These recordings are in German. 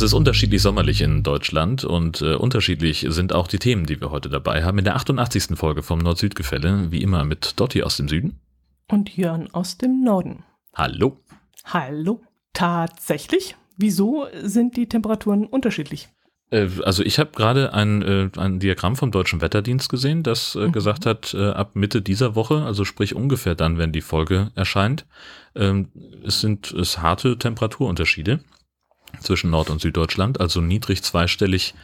Es ist unterschiedlich sommerlich in Deutschland und äh, unterschiedlich sind auch die Themen, die wir heute dabei haben. In der 88. Folge vom Nord-Süd-Gefälle, wie immer mit Dotti aus dem Süden. Und Jörn aus dem Norden. Hallo. Hallo. Tatsächlich? Wieso sind die Temperaturen unterschiedlich? Äh, also ich habe gerade ein, äh, ein Diagramm vom Deutschen Wetterdienst gesehen, das äh, mhm. gesagt hat, ab Mitte dieser Woche, also sprich ungefähr dann, wenn die Folge erscheint, ähm, es sind es harte Temperaturunterschiede zwischen Nord- und Süddeutschland, also niedrig zweistellig,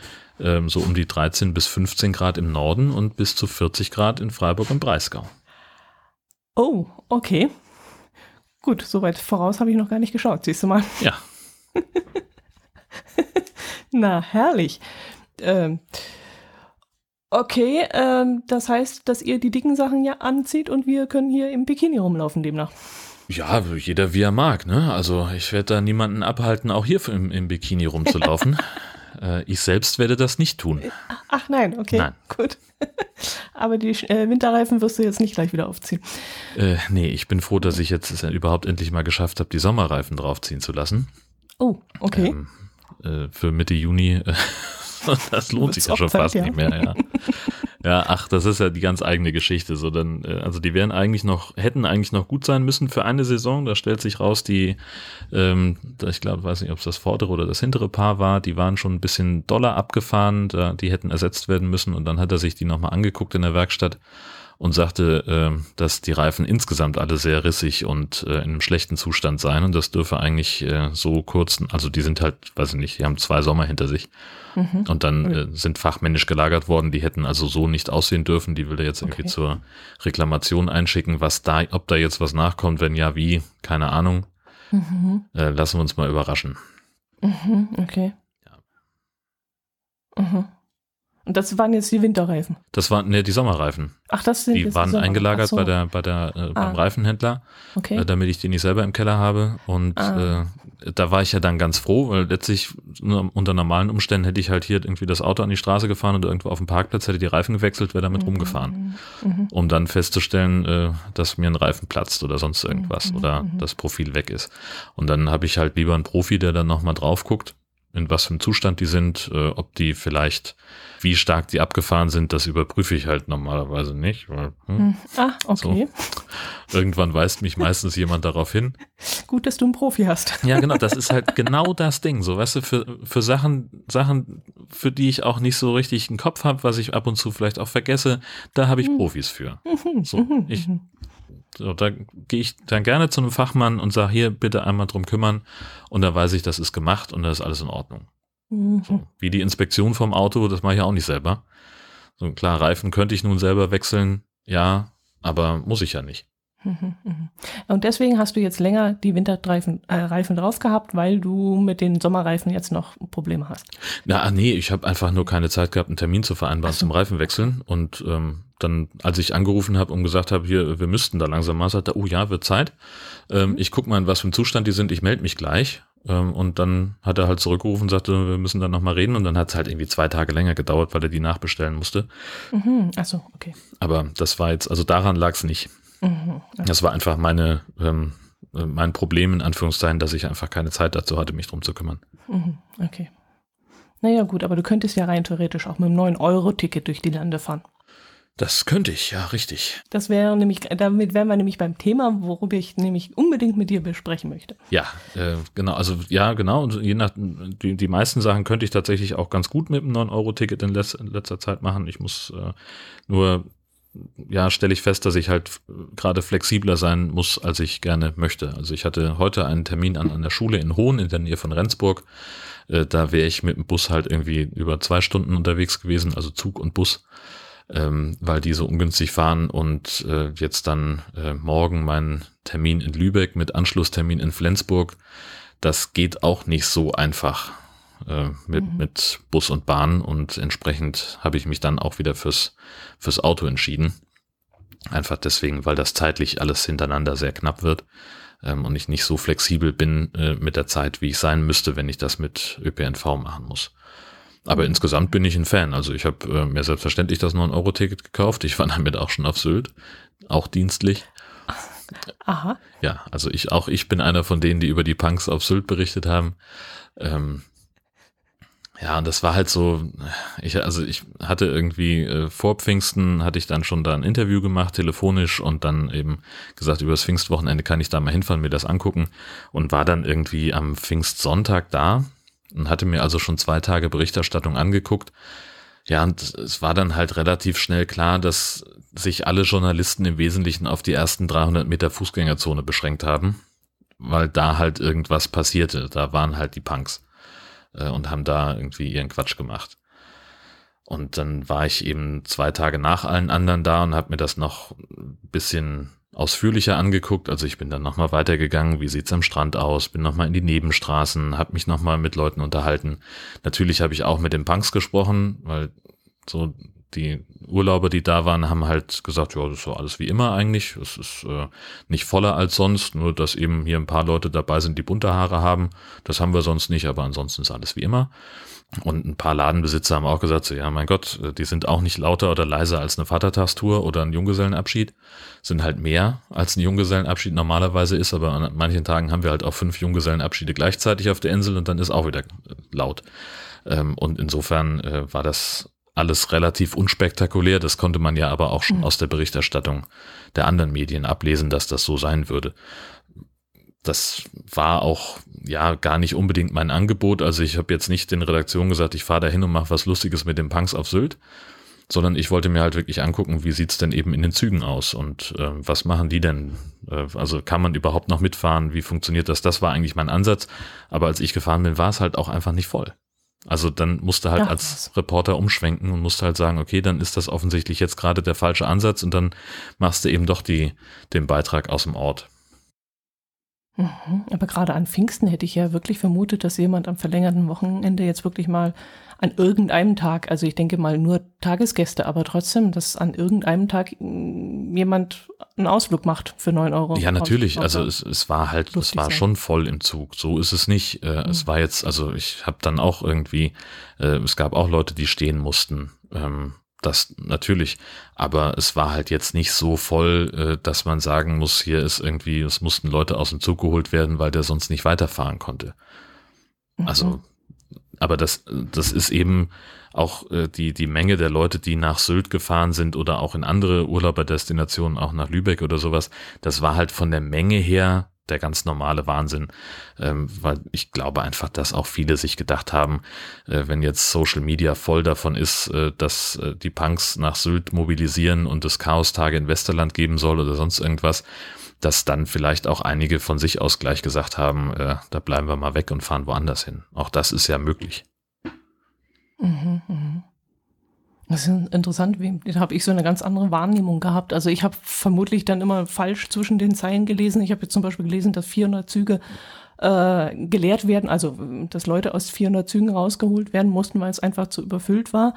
ähm, so um die 13 bis 15 Grad im Norden und bis zu 40 Grad in Freiburg und Breisgau. Oh, okay. Gut, soweit voraus habe ich noch gar nicht geschaut, siehst du mal. Ja. Na, herrlich. Ähm, okay, ähm, das heißt, dass ihr die dicken Sachen ja anzieht und wir können hier im Bikini rumlaufen demnach. Ja, jeder wie er mag, ne? Also ich werde da niemanden abhalten, auch hier im, im Bikini rumzulaufen. äh, ich selbst werde das nicht tun. Ach nein, okay, nein. gut. Aber die äh, Winterreifen wirst du jetzt nicht gleich wieder aufziehen. Äh, nee, ich bin froh, dass ich jetzt es überhaupt endlich mal geschafft habe, die Sommerreifen draufziehen zu lassen. Oh, okay. Ähm, äh, für Mitte Juni, das lohnt sich ja schon fast ja. nicht mehr, ja. Ja, ach, das ist ja die ganz eigene Geschichte. So, dann, äh, also die wären eigentlich noch, hätten eigentlich noch gut sein müssen für eine Saison. Da stellt sich raus, die, ähm, ich glaube, weiß nicht, ob es das vordere oder das hintere Paar war, die waren schon ein bisschen doller abgefahren, da, die hätten ersetzt werden müssen und dann hat er sich die nochmal angeguckt in der Werkstatt und sagte, äh, dass die Reifen insgesamt alle sehr rissig und äh, in einem schlechten Zustand seien und das dürfe eigentlich äh, so kurz, also die sind halt, weiß ich nicht, die haben zwei Sommer hinter sich mhm. und dann äh, sind fachmännisch gelagert worden, die hätten also so nicht aussehen dürfen, die will er jetzt irgendwie okay. zur Reklamation einschicken, was da, ob da jetzt was nachkommt, wenn ja, wie, keine Ahnung. Mhm. Äh, lassen wir uns mal überraschen. Mhm, okay. Ja. Mhm. Und das waren jetzt die Winterreifen. Das waren ne, die Sommerreifen. Ach, das sind Die waren die eingelagert so. bei der bei der äh, beim ah. Reifenhändler, okay. äh, damit ich die nicht selber im Keller habe. Und ah. äh, da war ich ja dann ganz froh, weil letztlich unter normalen Umständen hätte ich halt hier irgendwie das Auto an die Straße gefahren oder irgendwo auf dem Parkplatz hätte die Reifen gewechselt, wäre damit mhm. rumgefahren, mhm. um dann festzustellen, äh, dass mir ein Reifen platzt oder sonst irgendwas mhm. oder mhm. das Profil weg ist. Und dann habe ich halt lieber einen Profi, der dann nochmal drauf guckt in was für einem Zustand die sind, äh, ob die vielleicht, wie stark die abgefahren sind, das überprüfe ich halt normalerweise nicht. Weil, hm, hm. ah, okay. So, irgendwann weist mich meistens jemand darauf hin. Gut, dass du einen Profi hast. Ja, genau, das ist halt genau das Ding. So, weißt du, für, für Sachen, Sachen, für die ich auch nicht so richtig einen Kopf habe, was ich ab und zu vielleicht auch vergesse, da habe ich hm. Profis für. Mhm, so, mhm, ich mhm. So, da gehe ich dann gerne zu einem Fachmann und sage, hier bitte einmal drum kümmern. Und da weiß ich, das ist gemacht und da ist alles in Ordnung. Mhm. So, wie die Inspektion vom Auto, das mache ich ja auch nicht selber. So klar, Reifen könnte ich nun selber wechseln, ja, aber muss ich ja nicht. Mhm, mhm. Und deswegen hast du jetzt länger die Winterreifen äh, Reifen drauf gehabt, weil du mit den Sommerreifen jetzt noch Probleme hast. Na, nee, ich habe einfach nur keine Zeit gehabt, einen Termin zu vereinbaren so. zum Reifenwechseln. Und ähm, dann, als ich angerufen habe und gesagt habe, hier, wir müssten da langsam mal, sagte er, oh ja, wird Zeit. Ähm, mhm. Ich guck mal, in was für einem Zustand die sind, ich melde mich gleich. Ähm, und dann hat er halt zurückgerufen und sagte, wir müssen dann nochmal reden. Und dann hat es halt irgendwie zwei Tage länger gedauert, weil er die nachbestellen musste. Mhm. Achso, okay. Aber das war jetzt, also daran lag es nicht. Mhm. Das war einfach meine, ähm, mein Problem in Anführungszeichen, dass ich einfach keine Zeit dazu hatte, mich drum zu kümmern. Mhm, okay. Naja, gut, aber du könntest ja rein theoretisch auch mit einem 9-Euro-Ticket durch die Lande fahren. Das könnte ich, ja, richtig. Das wäre nämlich, damit wären wir nämlich beim Thema, worüber ich nämlich unbedingt mit dir besprechen möchte. Ja, äh, genau, also ja, genau. Und je nach die, die meisten Sachen könnte ich tatsächlich auch ganz gut mit einem 9-Euro-Ticket in, in, letzter Zeit machen. Ich muss äh, nur ja, stelle ich fest, dass ich halt gerade flexibler sein muss, als ich gerne möchte. Also ich hatte heute einen Termin an, der Schule in Hohn in der Nähe von Rendsburg. Äh, da wäre ich mit dem Bus halt irgendwie über zwei Stunden unterwegs gewesen, also Zug und Bus, ähm, weil die so ungünstig fahren und äh, jetzt dann äh, morgen mein Termin in Lübeck mit Anschlusstermin in Flensburg. Das geht auch nicht so einfach äh, mit, mhm. mit Bus und Bahn und entsprechend habe ich mich dann auch wieder fürs, fürs Auto entschieden. Einfach deswegen, weil das zeitlich alles hintereinander sehr knapp wird ähm, und ich nicht so flexibel bin äh, mit der Zeit, wie ich sein müsste, wenn ich das mit ÖPNV machen muss. Aber mhm. insgesamt bin ich ein Fan. Also ich habe äh, mir selbstverständlich das 9-Euro-Ticket gekauft. Ich war damit auch schon auf Sylt, auch dienstlich. Aha. Ja, also ich auch ich bin einer von denen, die über die Punks auf Sylt berichtet haben. Ähm, ja, und das war halt so, ich, also ich hatte irgendwie äh, vor Pfingsten hatte ich dann schon da ein Interview gemacht, telefonisch und dann eben gesagt, über das Pfingstwochenende kann ich da mal hinfahren, mir das angucken und war dann irgendwie am Pfingstsonntag da und hatte mir also schon zwei Tage Berichterstattung angeguckt. Ja, und es war dann halt relativ schnell klar, dass sich alle Journalisten im Wesentlichen auf die ersten 300 Meter Fußgängerzone beschränkt haben, weil da halt irgendwas passierte. Da waren halt die Punks äh, und haben da irgendwie ihren Quatsch gemacht. Und dann war ich eben zwei Tage nach allen anderen da und habe mir das noch ein bisschen ausführlicher angeguckt. Also ich bin dann nochmal weitergegangen, wie sieht's am Strand aus, bin nochmal in die Nebenstraßen, habe mich nochmal mit Leuten unterhalten. Natürlich habe ich auch mit den Punks gesprochen, weil so die Urlauber, die da waren, haben halt gesagt, ja, das ist so alles wie immer eigentlich. Es ist äh, nicht voller als sonst, nur dass eben hier ein paar Leute dabei sind, die bunte Haare haben. Das haben wir sonst nicht, aber ansonsten ist alles wie immer. Und ein paar Ladenbesitzer haben auch gesagt, so, ja, mein Gott, die sind auch nicht lauter oder leiser als eine Vatertagstour oder ein Junggesellenabschied. Sind halt mehr als ein Junggesellenabschied normalerweise ist, aber an manchen Tagen haben wir halt auch fünf Junggesellenabschiede gleichzeitig auf der Insel und dann ist auch wieder laut. Ähm, und insofern äh, war das alles relativ unspektakulär. Das konnte man ja aber auch schon mhm. aus der Berichterstattung der anderen Medien ablesen, dass das so sein würde. Das war auch ja gar nicht unbedingt mein Angebot. Also ich habe jetzt nicht den Redaktionen gesagt, ich fahre da hin und mache was Lustiges mit den Punks auf Sylt, sondern ich wollte mir halt wirklich angucken, wie sieht's denn eben in den Zügen aus und äh, was machen die denn? Äh, also kann man überhaupt noch mitfahren? Wie funktioniert das? Das war eigentlich mein Ansatz. Aber als ich gefahren bin, war es halt auch einfach nicht voll. Also dann musste halt ja, als Reporter umschwenken und musste halt sagen, okay, dann ist das offensichtlich jetzt gerade der falsche Ansatz und dann machst du eben doch die, den Beitrag aus dem Ort. Mhm. Aber gerade an Pfingsten hätte ich ja wirklich vermutet, dass jemand am verlängerten Wochenende jetzt wirklich mal an irgendeinem Tag, also ich denke mal nur Tagesgäste, aber trotzdem, dass an irgendeinem Tag mm, jemand einen Ausflug macht für neun Euro. Ja, natürlich. Also es, es war halt, es war sein. schon voll im Zug. So ist es nicht. Äh, mhm. Es war jetzt, also ich habe dann auch irgendwie, äh, es gab auch Leute, die stehen mussten. Ähm, das natürlich, aber es war halt jetzt nicht so voll, äh, dass man sagen muss, hier ist irgendwie, es mussten Leute aus dem Zug geholt werden, weil der sonst nicht weiterfahren konnte. Also mhm aber das, das ist eben auch äh, die, die Menge der Leute, die nach Sylt gefahren sind oder auch in andere Urlauberdestinationen, auch nach Lübeck oder sowas, das war halt von der Menge her der ganz normale Wahnsinn, ähm, weil ich glaube einfach, dass auch viele sich gedacht haben, äh, wenn jetzt Social Media voll davon ist, äh, dass äh, die Punks nach Sylt mobilisieren und es Chaos-Tage in Westerland geben soll oder sonst irgendwas, dass dann vielleicht auch einige von sich aus gleich gesagt haben, äh, da bleiben wir mal weg und fahren woanders hin. Auch das ist ja möglich. Mhm, mh. Das ist interessant, da habe ich so eine ganz andere Wahrnehmung gehabt. Also ich habe vermutlich dann immer falsch zwischen den Zeilen gelesen. Ich habe jetzt zum Beispiel gelesen, dass 400 Züge äh, geleert werden, also dass Leute aus 400 Zügen rausgeholt werden mussten, weil es einfach zu überfüllt war.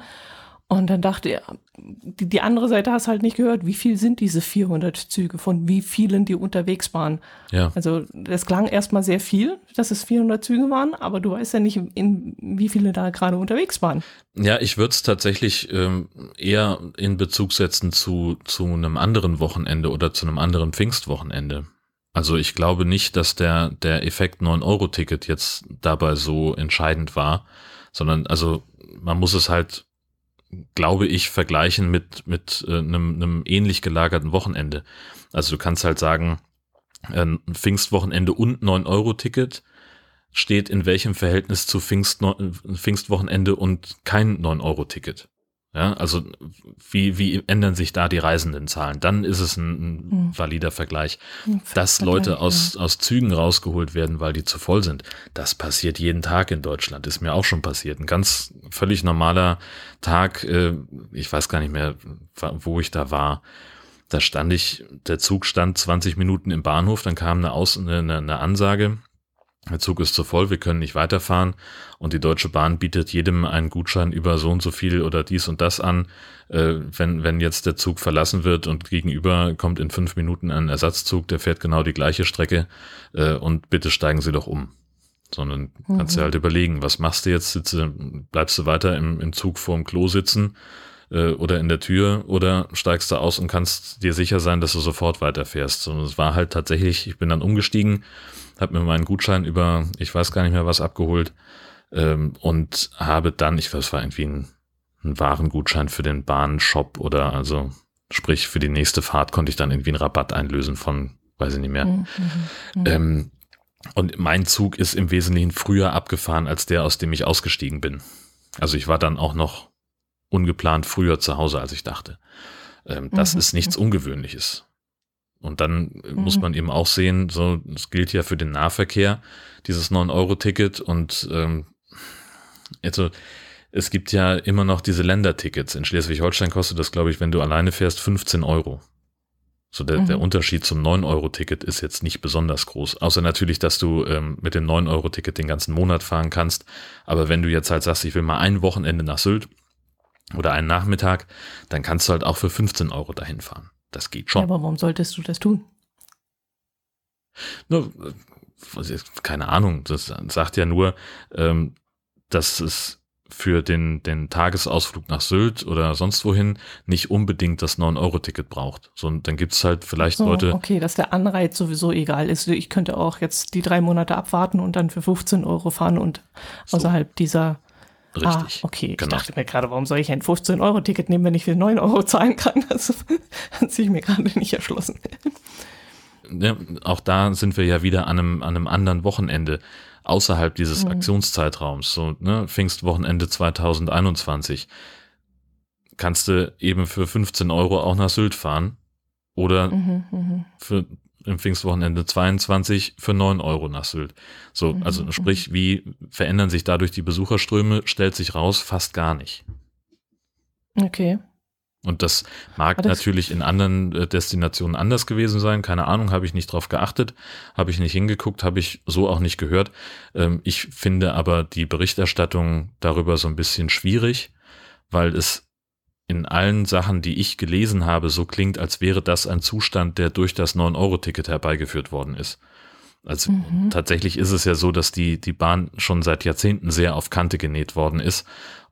Und dann dachte er, die, die andere Seite hast halt nicht gehört, wie viel sind diese 400 Züge, von wie vielen die unterwegs waren. Ja. Also das klang erstmal sehr viel, dass es 400 Züge waren, aber du weißt ja nicht, in wie viele da gerade unterwegs waren. Ja, ich würde es tatsächlich ähm, eher in Bezug setzen zu, zu einem anderen Wochenende oder zu einem anderen Pfingstwochenende. Also ich glaube nicht, dass der, der Effekt 9-Euro-Ticket jetzt dabei so entscheidend war, sondern also man muss es halt glaube ich, vergleichen mit, mit äh, einem, einem ähnlich gelagerten Wochenende. Also du kannst halt sagen, ein Pfingstwochenende und 9-Euro-Ticket steht in welchem Verhältnis zu Pfingst, Pfingstwochenende und kein 9-Euro-Ticket. Ja, also wie, wie ändern sich da die Reisendenzahlen? Dann ist es ein, ein hm. valider Vergleich. Hm, Dass Leute aus, aus Zügen rausgeholt werden, weil die zu voll sind, das passiert jeden Tag in Deutschland. Ist mir auch schon passiert. Ein ganz völlig normaler Tag, äh, ich weiß gar nicht mehr, wo ich da war. Da stand ich, der Zug stand 20 Minuten im Bahnhof, dann kam eine, Aus, eine, eine Ansage, der Zug ist zu voll, wir können nicht weiterfahren und die Deutsche Bahn bietet jedem einen Gutschein über so und so viel oder dies und das an. Äh, wenn, wenn jetzt der Zug verlassen wird und gegenüber kommt in fünf Minuten ein Ersatzzug, der fährt genau die gleiche Strecke äh, und bitte steigen Sie doch um. Sondern mhm. kannst du halt überlegen, was machst du jetzt? Sitze, bleibst du weiter im, im Zug vorm Klo sitzen äh, oder in der Tür oder steigst du aus und kannst dir sicher sein, dass du sofort weiterfährst. Und es war halt tatsächlich, ich bin dann umgestiegen habe mir meinen Gutschein über, ich weiß gar nicht mehr was abgeholt. ähm, und habe dann, ich weiß, es war irgendwie ein, ein Warengutschein für den Bahnshop oder also sprich für die nächste Fahrt konnte ich dann irgendwie einen Rabatt einlösen von, weiß ich nicht mehr. Mhm, mhm, mhm. ähm, und mein Zug ist im Wesentlichen früher abgefahren als der, aus dem ich ausgestiegen bin. Also ich war dann auch noch ungeplant früher zu Hause, als ich dachte. Ähm, das mhm. ist nichts Ungewöhnliches. Und dann mhm. muss man eben auch sehen, so, es gilt ja für den Nahverkehr, dieses 9-Euro-Ticket und ähm, also es gibt ja immer noch diese Ländertickets. In Schleswig-Holstein kostet das, glaube ich, wenn du alleine fährst, 15 Euro. So der, mhm. der Unterschied zum 9-Euro-Ticket ist jetzt nicht besonders groß. Außer natürlich, dass du ähm, mit dem 9-Euro-Ticket den ganzen Monat fahren kannst. Aber wenn du jetzt halt sagst, ich will mal ein Wochenende nach Sylt oder einen Nachmittag, dann kannst du halt auch für 15 Euro dahin fahren. Das geht schon. Ja, aber warum solltest du das tun? Nur, äh, keine Ahnung, das sagt ja nur, ähm, dass es für den, den Tagesausflug nach Sylt oder sonst wohin nicht unbedingt das 9-Euro-Ticket braucht. So, dann gibt's halt vielleicht so, Leute. Okay, dass der Anreiz sowieso egal ist. Ich könnte auch jetzt die drei Monate abwarten und dann für 15 Euro fahren und so. außerhalb dieser Richtig. Ah, okay. Genau. Ich dachte mir gerade, warum soll ich ein 15-Euro-Ticket nehmen, wenn ich für 9 Euro zahlen kann? Das hat sich mir gerade nicht erschlossen. Ja, auch da sind wir ja wieder an einem, an einem anderen Wochenende außerhalb dieses mhm. Aktionszeitraums. So, ne, Pfingstwochenende 2021. Kannst du eben für 15 Euro auch nach Sylt fahren oder mhm, mhm. für im Pfingstwochenende 22 für 9 Euro nach Sylt. So, mhm. also sprich, wie verändern sich dadurch die Besucherströme, stellt sich raus, fast gar nicht. Okay. Und das mag das natürlich in anderen äh, Destinationen anders gewesen sein. Keine Ahnung, habe ich nicht drauf geachtet, habe ich nicht hingeguckt, habe ich so auch nicht gehört. Ähm, ich finde aber die Berichterstattung darüber so ein bisschen schwierig, weil es in allen Sachen, die ich gelesen habe, so klingt, als wäre das ein Zustand, der durch das 9-Euro-Ticket herbeigeführt worden ist. Also mhm. tatsächlich ist es ja so, dass die, die Bahn schon seit Jahrzehnten sehr auf Kante genäht worden ist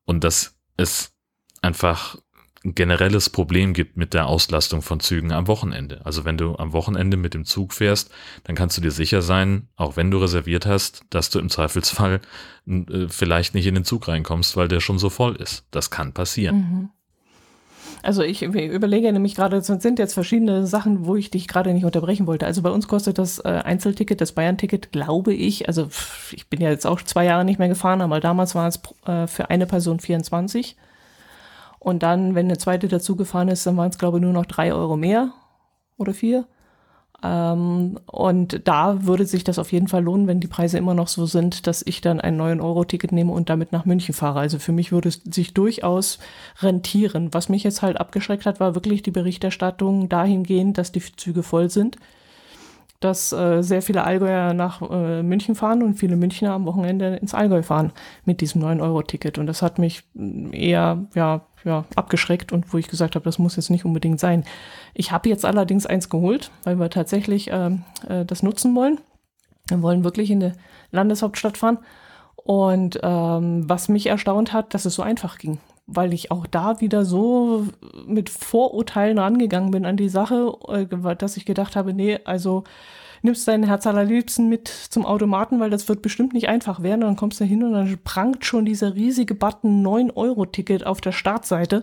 und dass es einfach ein generelles Problem gibt mit der Auslastung von Zügen am Wochenende. Also wenn du am Wochenende mit dem Zug fährst, dann kannst du dir sicher sein, auch wenn du reserviert hast, dass du im Zweifelsfall äh, vielleicht nicht in den Zug reinkommst, weil der schon so voll ist. Das kann passieren. Mhm. Also ich überlege nämlich gerade, es sind jetzt verschiedene Sachen, wo ich dich gerade nicht unterbrechen wollte. Also bei uns kostet das äh, Einzelticket, das Bayern-Ticket, glaube ich, also ich bin ja jetzt auch zwei Jahre nicht mehr gefahren, aber damals war es äh, für eine Person 24. Und dann, wenn eine zweite dazu gefahren ist, dann waren es, glaube ich, nur noch drei Euro mehr oder vier. Ähm, und da würde sich das auf jeden Fall lohnen, wenn die Preise immer noch so sind, dass ich dann ein 9-Euro-Ticket nehme und damit nach München fahre. Also für mich würde es sich durchaus rentieren. Was mich jetzt halt abgeschreckt hat, war wirklich die Berichterstattung dahingehend, dass die Züge voll sind dass äh, sehr viele Allgäuer nach äh, München fahren und viele Münchner am Wochenende ins Allgäu fahren mit diesem 9-Euro-Ticket. Und das hat mich mm, eher ja, ja, abgeschreckt und wo ich gesagt habe, das muss jetzt nicht unbedingt sein. Ich habe jetzt allerdings eins geholt, weil wir tatsächlich äh, äh, das nutzen wollen. Wir wollen wirklich in der Landeshauptstadt fahren. Und ähm, was mich erstaunt hat, dass es so einfach ging weil ich auch da wieder so mit Vorurteilen rangegangen bin an die Sache, äh, dass ich gedacht habe, nee, also nimmst dein Herz allerliebsten mit zum Automaten, weil das wird bestimmt nicht einfach werden. dann kommst du hin und dann prangt schon dieser riesige Button 9-Euro-Ticket auf der Startseite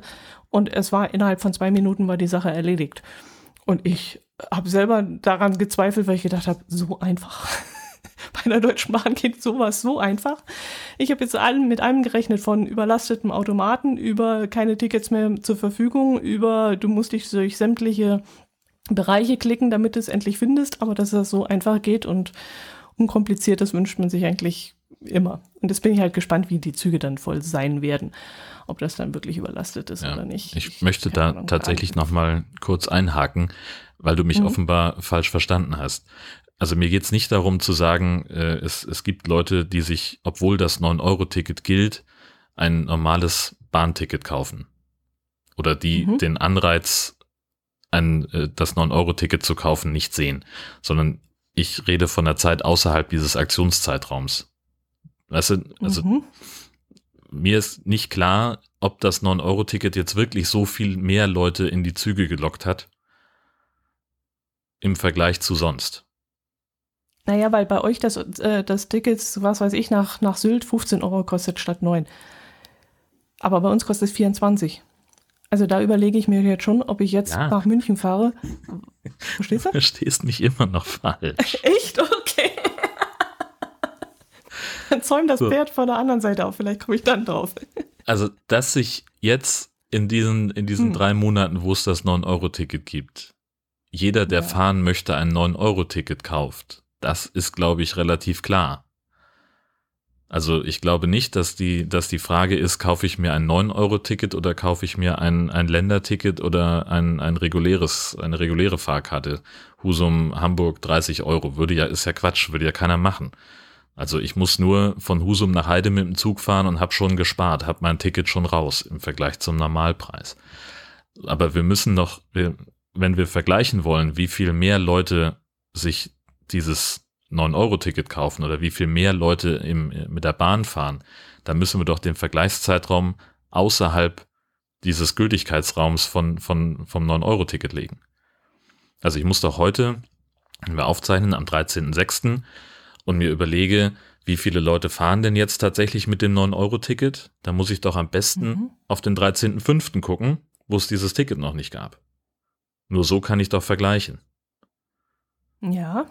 und es war innerhalb von zwei Minuten war die Sache erledigt. Und ich habe selber daran gezweifelt, weil ich gedacht habe, so einfach. bei einer Deutschen Bahn geht sowas so einfach. Ich habe jetzt allen mit allem gerechnet, von überlastetem Automaten über keine Tickets mehr zur Verfügung, über du musst dich durch sämtliche Bereiche klicken, damit du es endlich findest, aber dass das so einfach geht und unkompliziert, das wünscht man sich eigentlich immer. Und jetzt bin ich halt gespannt, wie die Züge dann voll sein werden. Ob das dann wirklich überlastet ist ja, oder nicht. Ich, ich möchte da Ahnung, tatsächlich nochmal kurz einhaken, weil du mich mhm. offenbar falsch verstanden hast also mir geht's nicht darum zu sagen, äh, es, es gibt Leute, die sich, obwohl das 9-Euro-Ticket gilt, ein normales Bahnticket kaufen. Oder die mhm. den Anreiz, ein, äh, das 9-Euro-Ticket zu kaufen, nicht sehen. Sondern ich rede von der Zeit außerhalb dieses Aktionszeitraums. Weißt du, also mhm. mir ist nicht klar, ob das 9-Euro-Ticket jetzt wirklich so viel mehr Leute in die Züge gelockt hat im Vergleich zu sonst. Naja, weil bei euch das, äh, das Ticket, was weiß ich, nach, nach Sylt 15 Euro kostet statt 9. Aber bei uns kostet es 24. Also da überlege ich mir jetzt schon, ob ich jetzt ja. nach München fahre. Verstehst du? Du verstehst mich immer noch falsch. Echt? Okay. Dann zäum das so. Pferd von der anderen Seite auf, vielleicht komme ich dann drauf. Also, dass sich jetzt in diesen, in diesen hm. drei Monaten, wo es das 9-Euro-Ticket gibt, jeder, der ja. fahren möchte, ein 9-Euro-Ticket kauft, das ist, glaube ich, relativ klar. Also ich glaube nicht, dass die, dass die Frage ist, kaufe ich mir ein 9-Euro-Ticket oder kaufe ich mir ein, ein Länderticket oder ein, ein reguläres, eine reguläre Fahrkarte. Husum, Hamburg 30 Euro. Würde ja, ist ja Quatsch, würde ja keiner machen. Also ich muss nur von Husum nach Heide mit dem Zug fahren und habe schon gespart, habe mein Ticket schon raus im Vergleich zum Normalpreis. Aber wir müssen noch, wenn wir vergleichen wollen, wie viel mehr Leute sich dieses 9-Euro-Ticket kaufen oder wie viel mehr Leute im, mit der Bahn fahren, dann müssen wir doch den Vergleichszeitraum außerhalb dieses Gültigkeitsraums von, von, vom 9-Euro-Ticket legen. Also ich muss doch heute, wenn wir aufzeichnen, am 13.06. und mir überlege, wie viele Leute fahren denn jetzt tatsächlich mit dem 9-Euro-Ticket, dann muss ich doch am besten mhm. auf den 13.05. gucken, wo es dieses Ticket noch nicht gab. Nur so kann ich doch vergleichen. Ja.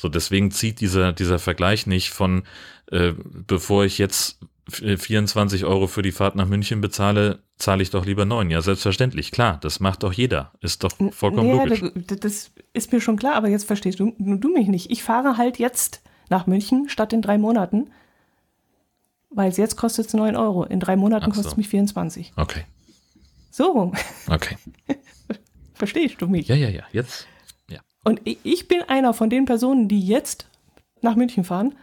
So, deswegen zieht dieser, dieser Vergleich nicht von, äh, bevor ich jetzt 24 Euro für die Fahrt nach München bezahle, zahle ich doch lieber 9. Ja, selbstverständlich, klar, das macht doch jeder. Ist doch vollkommen naja, logisch. Das, ist mir schon klar, aber jetzt verstehst du, du mich nicht. Ich fahre halt jetzt nach München statt in drei Monaten, weil es jetzt kostet es 9 Euro. In drei Monaten so. kostet es mich 24. Okay. So. Okay. Verstehst du mich? Ja, ja, ja. Jetzt und ich bin einer von den Personen, die jetzt nach München fahren,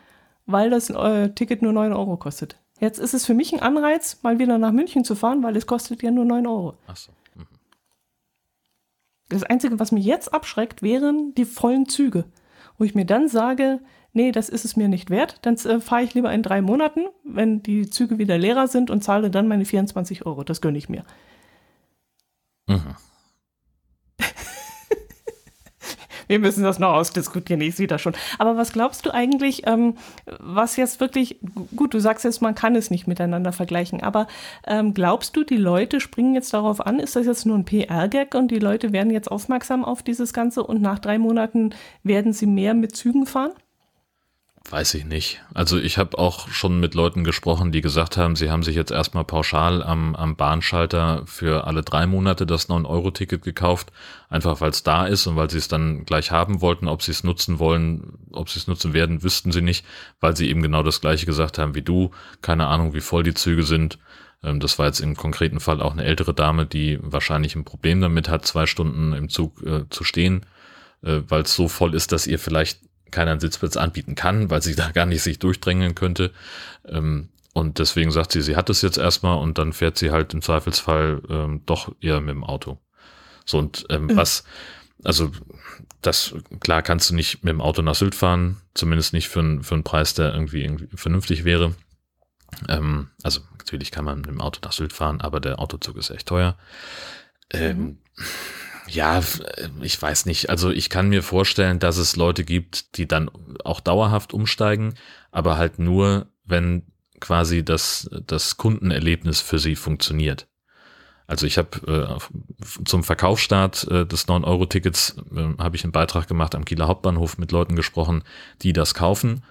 weil das äh, Ticket nur 9 Euro kostet. Jetzt ist es für mich ein Anreiz, mal wieder nach München zu fahren, weil es kostet ja nur 9 Euro. Ach so. Mhm. Das Einzige, was mich jetzt abschreckt, wären die vollen Züge. Wo ich mir dann sage, nee, das ist es mir nicht wert. Dann äh, fahre ich lieber in drei Monaten, wenn die Züge wieder leerer sind und zahle dann meine 24 Euro. Das gönne ich mir. Mhm. Wir müssen das noch ausdiskutieren, ich sehe das schon. Aber was glaubst du eigentlich, ähm, was jetzt wirklich, gut, du sagst jetzt, man kann es nicht miteinander vergleichen, aber ähm, glaubst du, die Leute springen jetzt darauf an, ist das jetzt nur ein PR-Gag und die Leute werden jetzt aufmerksam auf dieses Ganze und nach drei Monaten werden sie mehr mit Zügen fahren? Weiß ich nicht. Also ich habe auch schon mit Leuten gesprochen, die gesagt haben, sie haben sich jetzt erstmal pauschal am, am Bahnschalter für alle drei Monate das 9-Euro-Ticket gekauft, einfach weil es da ist und weil sie es dann gleich haben wollten. Ob sie es nutzen wollen, ob sie es nutzen werden, wüssten sie nicht, weil sie eben genau das gleiche gesagt haben wie du. Keine Ahnung, wie voll die Züge sind. Ähm, das war jetzt im konkreten Fall auch eine ältere Dame, die wahrscheinlich ein Problem damit hat, zwei Stunden im Zug äh, zu stehen, äh, weil es so voll ist, dass ihr vielleicht keiner einen Sitzplatz anbieten kann, weil sie da gar nicht sich durchdrängen könnte. Ähm, und deswegen sagt sie, sie hat es jetzt erstmal und dann fährt sie halt im Zweifelsfall ähm, doch eher mit dem Auto. So und ähm, mhm. was, also das, klar kannst du nicht mit dem Auto nach Sylt fahren, zumindest nicht für, für einen Preis, der irgendwie, irgendwie vernünftig wäre. Ähm, also natürlich kann man mit dem Auto nach Sylt fahren, aber der Autozug ist echt teuer. Ähm, mhm. Ja, ich weiß nicht. Also ich kann mir vorstellen, dass es Leute gibt, die dann auch dauerhaft umsteigen, aber halt nur, wenn quasi das, das Kundenerlebnis für sie funktioniert. Also ich habe äh, zum Verkaufsstart äh, des 9-Euro-Tickets äh, habe ich einen Beitrag gemacht am Kieler Hauptbahnhof mit Leuten gesprochen, die das kaufen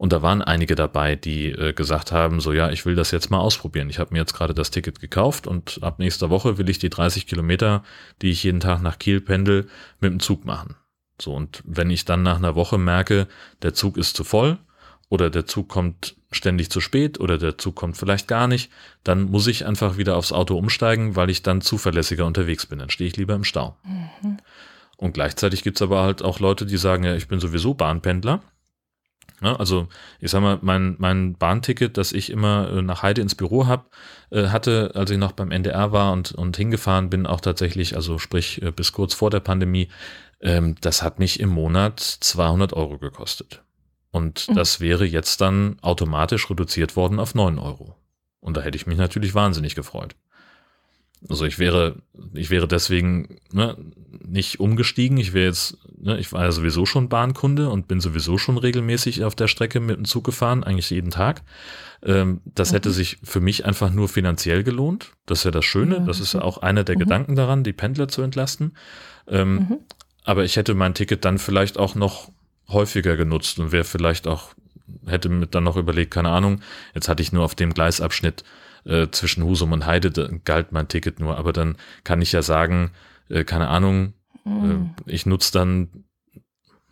und da waren einige dabei, die äh, gesagt haben, so ja, ich will das jetzt mal ausprobieren. Ich habe mir jetzt gerade das Ticket gekauft und ab nächster Woche will ich die 30 Kilometer, die ich jeden Tag nach Kiel pendel, mit dem Zug machen. So, und wenn ich dann nach einer Woche merke, der Zug ist zu voll oder der Zug kommt ständig zu spät oder der Zug kommt vielleicht gar nicht, dann muss ich einfach wieder aufs Auto umsteigen, weil ich dann zuverlässiger unterwegs bin. Dann stehe ich lieber im Stau. Mhm. Und gleichzeitig gibt's aber halt auch Leute, die sagen, ja, ich bin sowieso Bahnpendler Ne? Also ich sag mal, mein, mein Bahnticket, das ich immer äh, nach Heide ins Büro hab, äh, hatte, als ich noch beim NDR war und, und hingefahren bin, auch tatsächlich, also sprich äh, bis kurz vor der Pandemie, ähm, das hat mich im Monat 200 Euro gekostet. Und mhm. das wäre jetzt dann automatisch reduziert worden auf 9 Euro. Und da hätte ich mich natürlich wahnsinnig gefreut. Also ich wäre, ich wäre deswegen ne, nicht umgestiegen. Ich wäre jetzt ne, ich war ja sowieso schon Bahnkunde und bin sowieso schon regelmäßig auf der Strecke mit dem Zug gefahren, eigentlich jeden Tag. Ähm, das mhm. hätte sich für mich einfach nur finanziell gelohnt. Das ist ja das Schöne. Ja, das ist ja auch einer der mhm. Gedanken daran, die Pendler zu entlasten. Ähm, mhm. Aber ich hätte mein Ticket dann vielleicht auch noch häufiger genutzt und wäre vielleicht auch, hätte mir dann noch überlegt, keine Ahnung, jetzt hatte ich nur auf dem Gleisabschnitt äh, zwischen Husum und Heide, galt mein Ticket nur, aber dann kann ich ja sagen, äh, keine Ahnung, mhm. äh, ich nutze dann,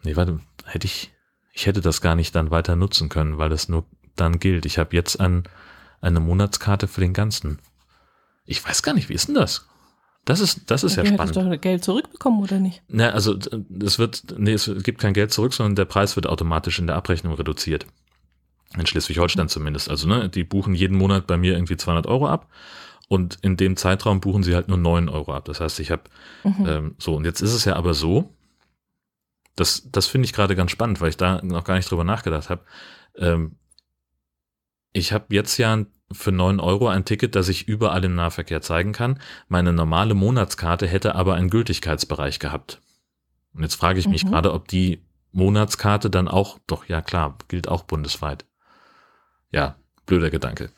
nee, warte, hätte ich, ich hätte das gar nicht dann weiter nutzen können, weil das nur dann gilt. Ich habe jetzt ein, eine Monatskarte für den ganzen. Ich weiß gar nicht, wie ist denn das? Das ist, das ist ja, ja spannend. Du doch Geld zurückbekommen oder nicht? Na, also es wird, nee, es gibt kein Geld zurück, sondern der Preis wird automatisch in der Abrechnung reduziert. In Schleswig-Holstein mhm. zumindest. Also ne, die buchen jeden Monat bei mir irgendwie 200 Euro ab und in dem Zeitraum buchen sie halt nur 9 Euro ab. Das heißt, ich habe mhm. ähm, so und jetzt ist es ja aber so, das, das finde ich gerade ganz spannend, weil ich da noch gar nicht drüber nachgedacht habe. Ähm, ich habe jetzt ja für 9 Euro ein Ticket, das ich überall im Nahverkehr zeigen kann. Meine normale Monatskarte hätte aber einen Gültigkeitsbereich gehabt. Und jetzt frage ich mich mhm. gerade, ob die Monatskarte dann auch, doch ja klar, gilt auch bundesweit. Ja, blöder Gedanke.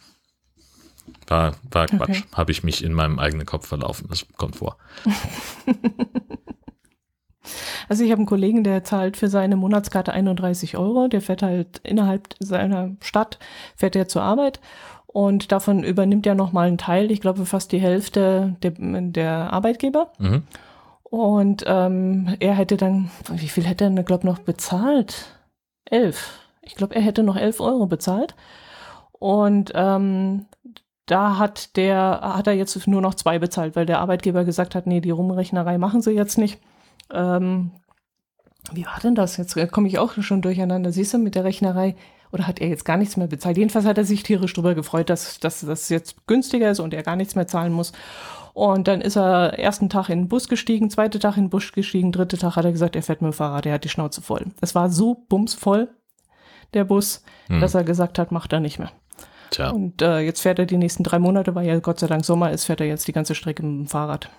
War, war Quatsch. Okay. Habe ich mich in meinem eigenen Kopf verlaufen. Das kommt vor. Also ich habe einen Kollegen, der zahlt für seine Monatskarte 31 Euro. Der fährt halt innerhalb seiner Stadt, fährt er zur Arbeit und davon übernimmt er nochmal einen Teil, ich glaube fast die Hälfte der, der Arbeitgeber. Mhm. Und ähm, er hätte dann, wie viel hätte er, glaube noch bezahlt? Elf. Ich glaube, er hätte noch elf Euro bezahlt. Und ähm, da hat der, hat er jetzt nur noch zwei bezahlt, weil der Arbeitgeber gesagt hat, nee, die Rumrechnerei machen sie jetzt nicht. Ähm, wie war denn das? Jetzt komme ich auch schon durcheinander. Siehst du, mit der Rechnerei, oder hat er jetzt gar nichts mehr bezahlt? Jedenfalls hat er sich tierisch darüber gefreut, dass, dass das jetzt günstiger ist und er gar nichts mehr zahlen muss. Und dann ist er ersten Tag in den Bus gestiegen, zweiten Tag in den Bus gestiegen, dritte Tag hat er gesagt, er fährt mit dem Fahrrad, er hat die Schnauze voll. Es war so bumsvoll, der Bus, hm. dass er gesagt hat, macht er nicht mehr. Tja. Und äh, jetzt fährt er die nächsten drei Monate, weil ja Gott sei Dank Sommer ist, fährt er jetzt die ganze Strecke mit dem Fahrrad.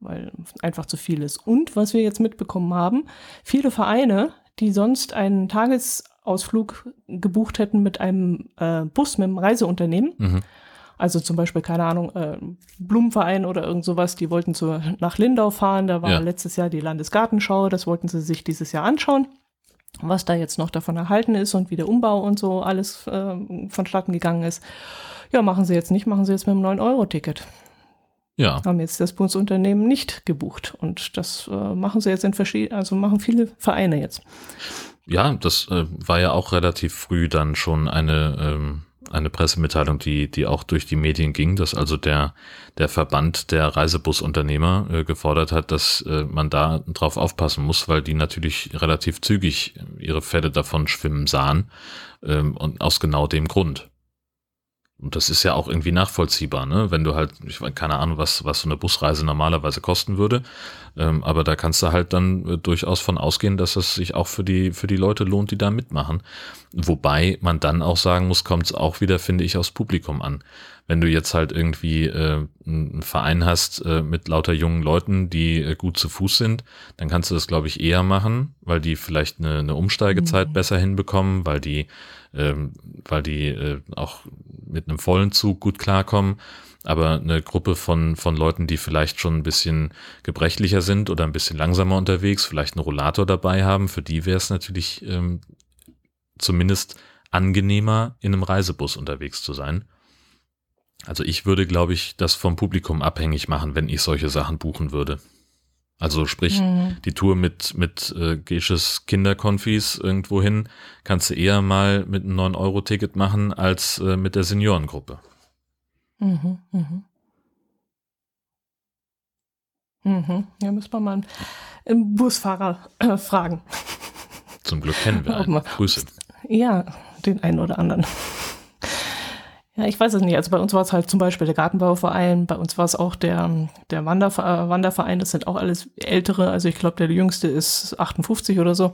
Weil einfach zu viel ist. Und was wir jetzt mitbekommen haben, viele Vereine, die sonst einen Tagesausflug gebucht hätten mit einem äh, Bus, mit einem Reiseunternehmen, mhm. also zum Beispiel, keine Ahnung, äh, Blumenverein oder irgend sowas, die wollten zu, nach Lindau fahren, da war ja. letztes Jahr die Landesgartenschau, das wollten sie sich dieses Jahr anschauen was da jetzt noch davon erhalten ist und wie der Umbau und so alles äh, vonstatten gegangen ist. Ja, machen sie jetzt nicht, machen sie jetzt mit einem 9-Euro-Ticket. Ja. Haben jetzt das Bundesunternehmen nicht gebucht. Und das äh, machen sie jetzt in verschiedenen, also machen viele Vereine jetzt. Ja, das äh, war ja auch relativ früh dann schon eine ähm, eine Pressemitteilung, die, die auch durch die Medien ging, dass also der, der Verband der Reisebusunternehmer äh, gefordert hat, dass äh, man da drauf aufpassen muss, weil die natürlich relativ zügig ihre Fälle davon schwimmen sahen ähm, und aus genau dem Grund. Und das ist ja auch irgendwie nachvollziehbar, ne? Wenn du halt, ich weiß keine Ahnung, was, was so eine Busreise normalerweise kosten würde. Ähm, aber da kannst du halt dann äh, durchaus von ausgehen, dass es sich auch für die, für die Leute lohnt, die da mitmachen. Wobei man dann auch sagen muss, kommt es auch wieder, finde ich, aufs Publikum an. Wenn du jetzt halt irgendwie äh, einen Verein hast äh, mit lauter jungen Leuten, die äh, gut zu Fuß sind, dann kannst du das, glaube ich, eher machen, weil die vielleicht eine, eine Umsteigezeit mhm. besser hinbekommen, weil die, ähm, weil die äh, auch mit einem vollen Zug gut klarkommen. Aber eine Gruppe von, von Leuten, die vielleicht schon ein bisschen gebrechlicher sind oder ein bisschen langsamer unterwegs, vielleicht einen Rollator dabei haben, für die wäre es natürlich ähm, zumindest angenehmer, in einem Reisebus unterwegs zu sein. Also ich würde, glaube ich, das vom Publikum abhängig machen, wenn ich solche Sachen buchen würde. Also sprich, mhm. die Tour mit, mit äh, Gesches Kinderkonfis irgendwo hin, kannst du eher mal mit einem 9-Euro-Ticket machen als äh, mit der Seniorengruppe. Mhm, mhm. Mhm. Ja, müssen wir mal einen Busfahrer äh, fragen. Zum Glück kennen wir einen. Grüße. Ja, den einen oder anderen. Ja, ich weiß es nicht. Also bei uns war es halt zum Beispiel der Gartenbauverein, bei uns war es auch der, der Wanderver Wanderverein, das sind auch alles ältere, also ich glaube, der jüngste ist 58 oder so.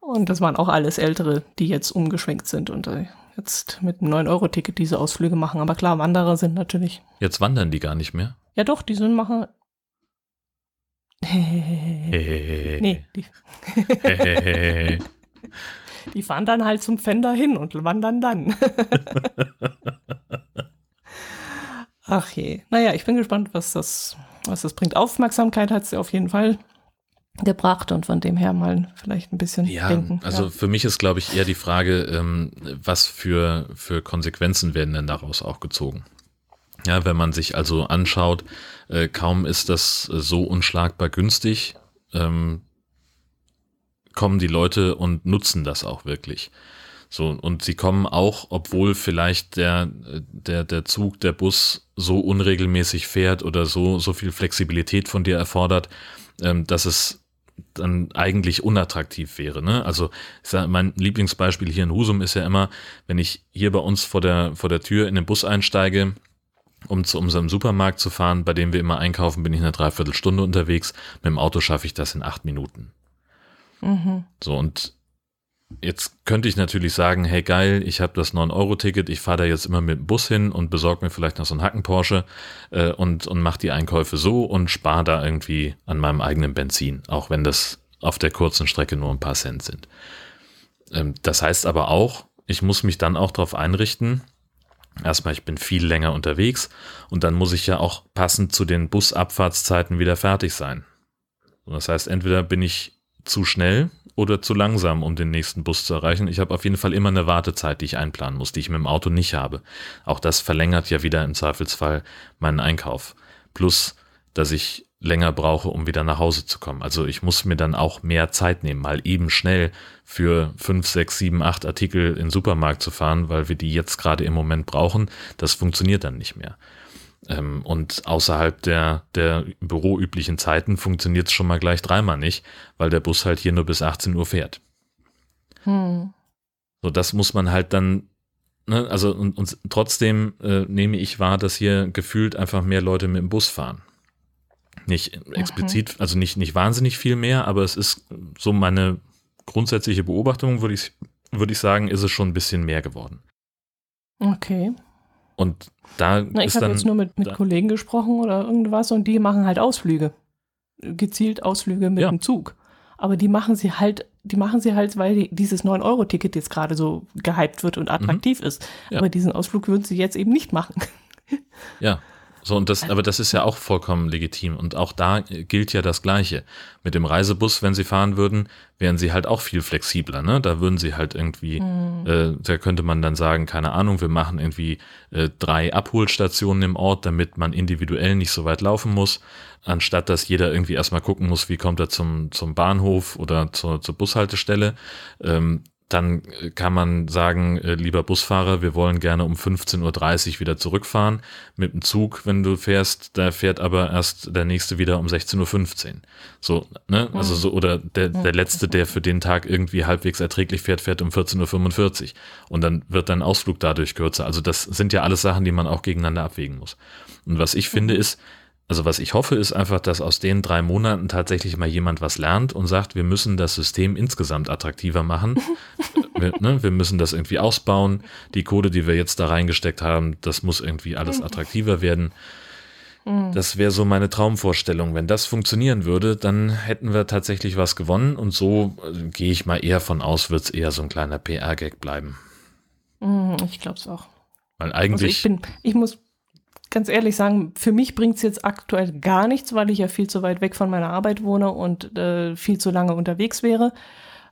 Und das waren auch alles ältere, die jetzt umgeschwenkt sind und äh, jetzt mit einem 9-Euro-Ticket diese Ausflüge machen. Aber klar, Wanderer sind natürlich. Jetzt wandern die gar nicht mehr? Ja doch, die sind machen. nee, die, die fahren dann halt zum Fender hin und wandern dann. Ach je. Naja, ich bin gespannt, was das, was das bringt. Aufmerksamkeit hat sie auf jeden Fall gebracht und von dem her mal vielleicht ein bisschen ja, denken. Also ja. für mich ist, glaube ich, eher die Frage, ähm, was für, für Konsequenzen werden denn daraus auch gezogen? Ja, wenn man sich also anschaut, äh, kaum ist das so unschlagbar günstig, ähm, kommen die Leute und nutzen das auch wirklich. So, und sie kommen auch, obwohl vielleicht der, der, der Zug, der Bus so unregelmäßig fährt oder so, so viel Flexibilität von dir erfordert, ähm, dass es dann eigentlich unattraktiv wäre. Ne? Also ich sag, mein Lieblingsbeispiel hier in Husum ist ja immer, wenn ich hier bei uns vor der, vor der Tür in den Bus einsteige, um zu unserem Supermarkt zu fahren, bei dem wir immer einkaufen, bin ich eine Dreiviertelstunde unterwegs. Mit dem Auto schaffe ich das in acht Minuten. Mhm. So, und Jetzt könnte ich natürlich sagen, hey geil, ich habe das 9-Euro-Ticket, ich fahre da jetzt immer mit dem Bus hin und besorge mir vielleicht noch so einen Hacken-Porsche äh, und, und mache die Einkäufe so und spare da irgendwie an meinem eigenen Benzin, auch wenn das auf der kurzen Strecke nur ein paar Cent sind. Ähm, das heißt aber auch, ich muss mich dann auch darauf einrichten, erstmal, ich bin viel länger unterwegs und dann muss ich ja auch passend zu den Busabfahrtszeiten wieder fertig sein. Das heißt, entweder bin ich zu schnell oder zu langsam, um den nächsten Bus zu erreichen. Ich habe auf jeden Fall immer eine Wartezeit, die ich einplanen muss, die ich mit dem Auto nicht habe. Auch das verlängert ja wieder im Zweifelsfall meinen Einkauf. Plus, dass ich länger brauche, um wieder nach Hause zu kommen. Also ich muss mir dann auch mehr Zeit nehmen, mal eben schnell für fünf, sechs, sieben, acht Artikel in den Supermarkt zu fahren, weil wir die jetzt gerade im Moment brauchen. Das funktioniert dann nicht mehr. Ähm, und außerhalb der, der büroüblichen Zeiten funktioniert es schon mal gleich dreimal nicht, weil der Bus halt hier nur bis 18 Uhr fährt. Hm. So, das muss man halt dann, ne, also und, und trotzdem äh, nehme ich wahr, dass hier gefühlt einfach mehr Leute mit dem Bus fahren. Nicht explizit, mhm. also nicht, nicht wahnsinnig viel mehr, aber es ist so meine grundsätzliche Beobachtung, würde ich, würde ich sagen, ist es schon ein bisschen mehr geworden. Okay. Und da Na, ich habe jetzt nur mit, mit Kollegen gesprochen oder irgendwas und die machen halt Ausflüge. Gezielt Ausflüge mit ja. dem Zug. Aber die machen sie halt, die machen sie halt, weil die, dieses 9-Euro-Ticket jetzt gerade so gehypt wird und attraktiv mhm. ist. Ja. Aber diesen Ausflug würden sie jetzt eben nicht machen. Ja, so, und das, aber das ist ja auch vollkommen legitim. Und auch da gilt ja das Gleiche. Mit dem Reisebus, wenn sie fahren würden, wären sie halt auch viel flexibler, ne? Da würden sie halt irgendwie, mhm. äh, da könnte man dann sagen, keine Ahnung, wir machen irgendwie äh, drei Abholstationen im Ort, damit man individuell nicht so weit laufen muss, anstatt dass jeder irgendwie erstmal gucken muss, wie kommt er zum, zum Bahnhof oder zur, zur Bushaltestelle. Ähm, dann äh, kann man sagen, äh, lieber Busfahrer, wir wollen gerne um 15.30 Uhr wieder zurückfahren. Mit dem Zug, wenn du fährst, da fährt aber erst der nächste wieder um 16.15 Uhr. So, ne? Also so, oder der, der letzte, der für den Tag irgendwie halbwegs erträglich fährt, fährt um 14.45 Uhr. Und dann wird dein Ausflug dadurch kürzer. Also das sind ja alles Sachen, die man auch gegeneinander abwägen muss. Und was ich finde ist, also was ich hoffe, ist einfach, dass aus den drei Monaten tatsächlich mal jemand was lernt und sagt, wir müssen das System insgesamt attraktiver machen. wir, ne, wir müssen das irgendwie ausbauen. Die Code, die wir jetzt da reingesteckt haben, das muss irgendwie alles attraktiver werden. Mhm. Das wäre so meine Traumvorstellung. Wenn das funktionieren würde, dann hätten wir tatsächlich was gewonnen. Und so äh, gehe ich mal eher von aus, wird es eher so ein kleiner PR-Gag bleiben. Mhm, ich glaube es auch. Weil eigentlich. Also ich, bin, ich muss ganz ehrlich sagen, für mich bringt es jetzt aktuell gar nichts, weil ich ja viel zu weit weg von meiner Arbeit wohne und äh, viel zu lange unterwegs wäre.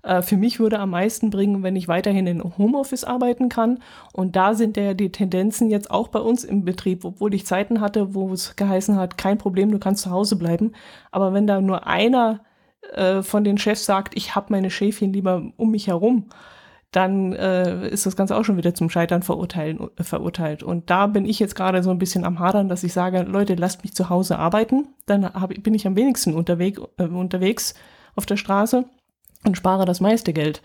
Äh, für mich würde am meisten bringen, wenn ich weiterhin in Homeoffice arbeiten kann. Und da sind ja die Tendenzen jetzt auch bei uns im Betrieb, obwohl ich Zeiten hatte, wo es geheißen hat, kein Problem, du kannst zu Hause bleiben. Aber wenn da nur einer äh, von den Chefs sagt, ich habe meine Schäfchen lieber um mich herum, dann äh, ist das Ganze auch schon wieder zum Scheitern verurteilen, verurteilt. Und da bin ich jetzt gerade so ein bisschen am Hadern, dass ich sage, Leute, lasst mich zu Hause arbeiten. Dann hab, bin ich am wenigsten unterwegs, äh, unterwegs auf der Straße und spare das meiste Geld.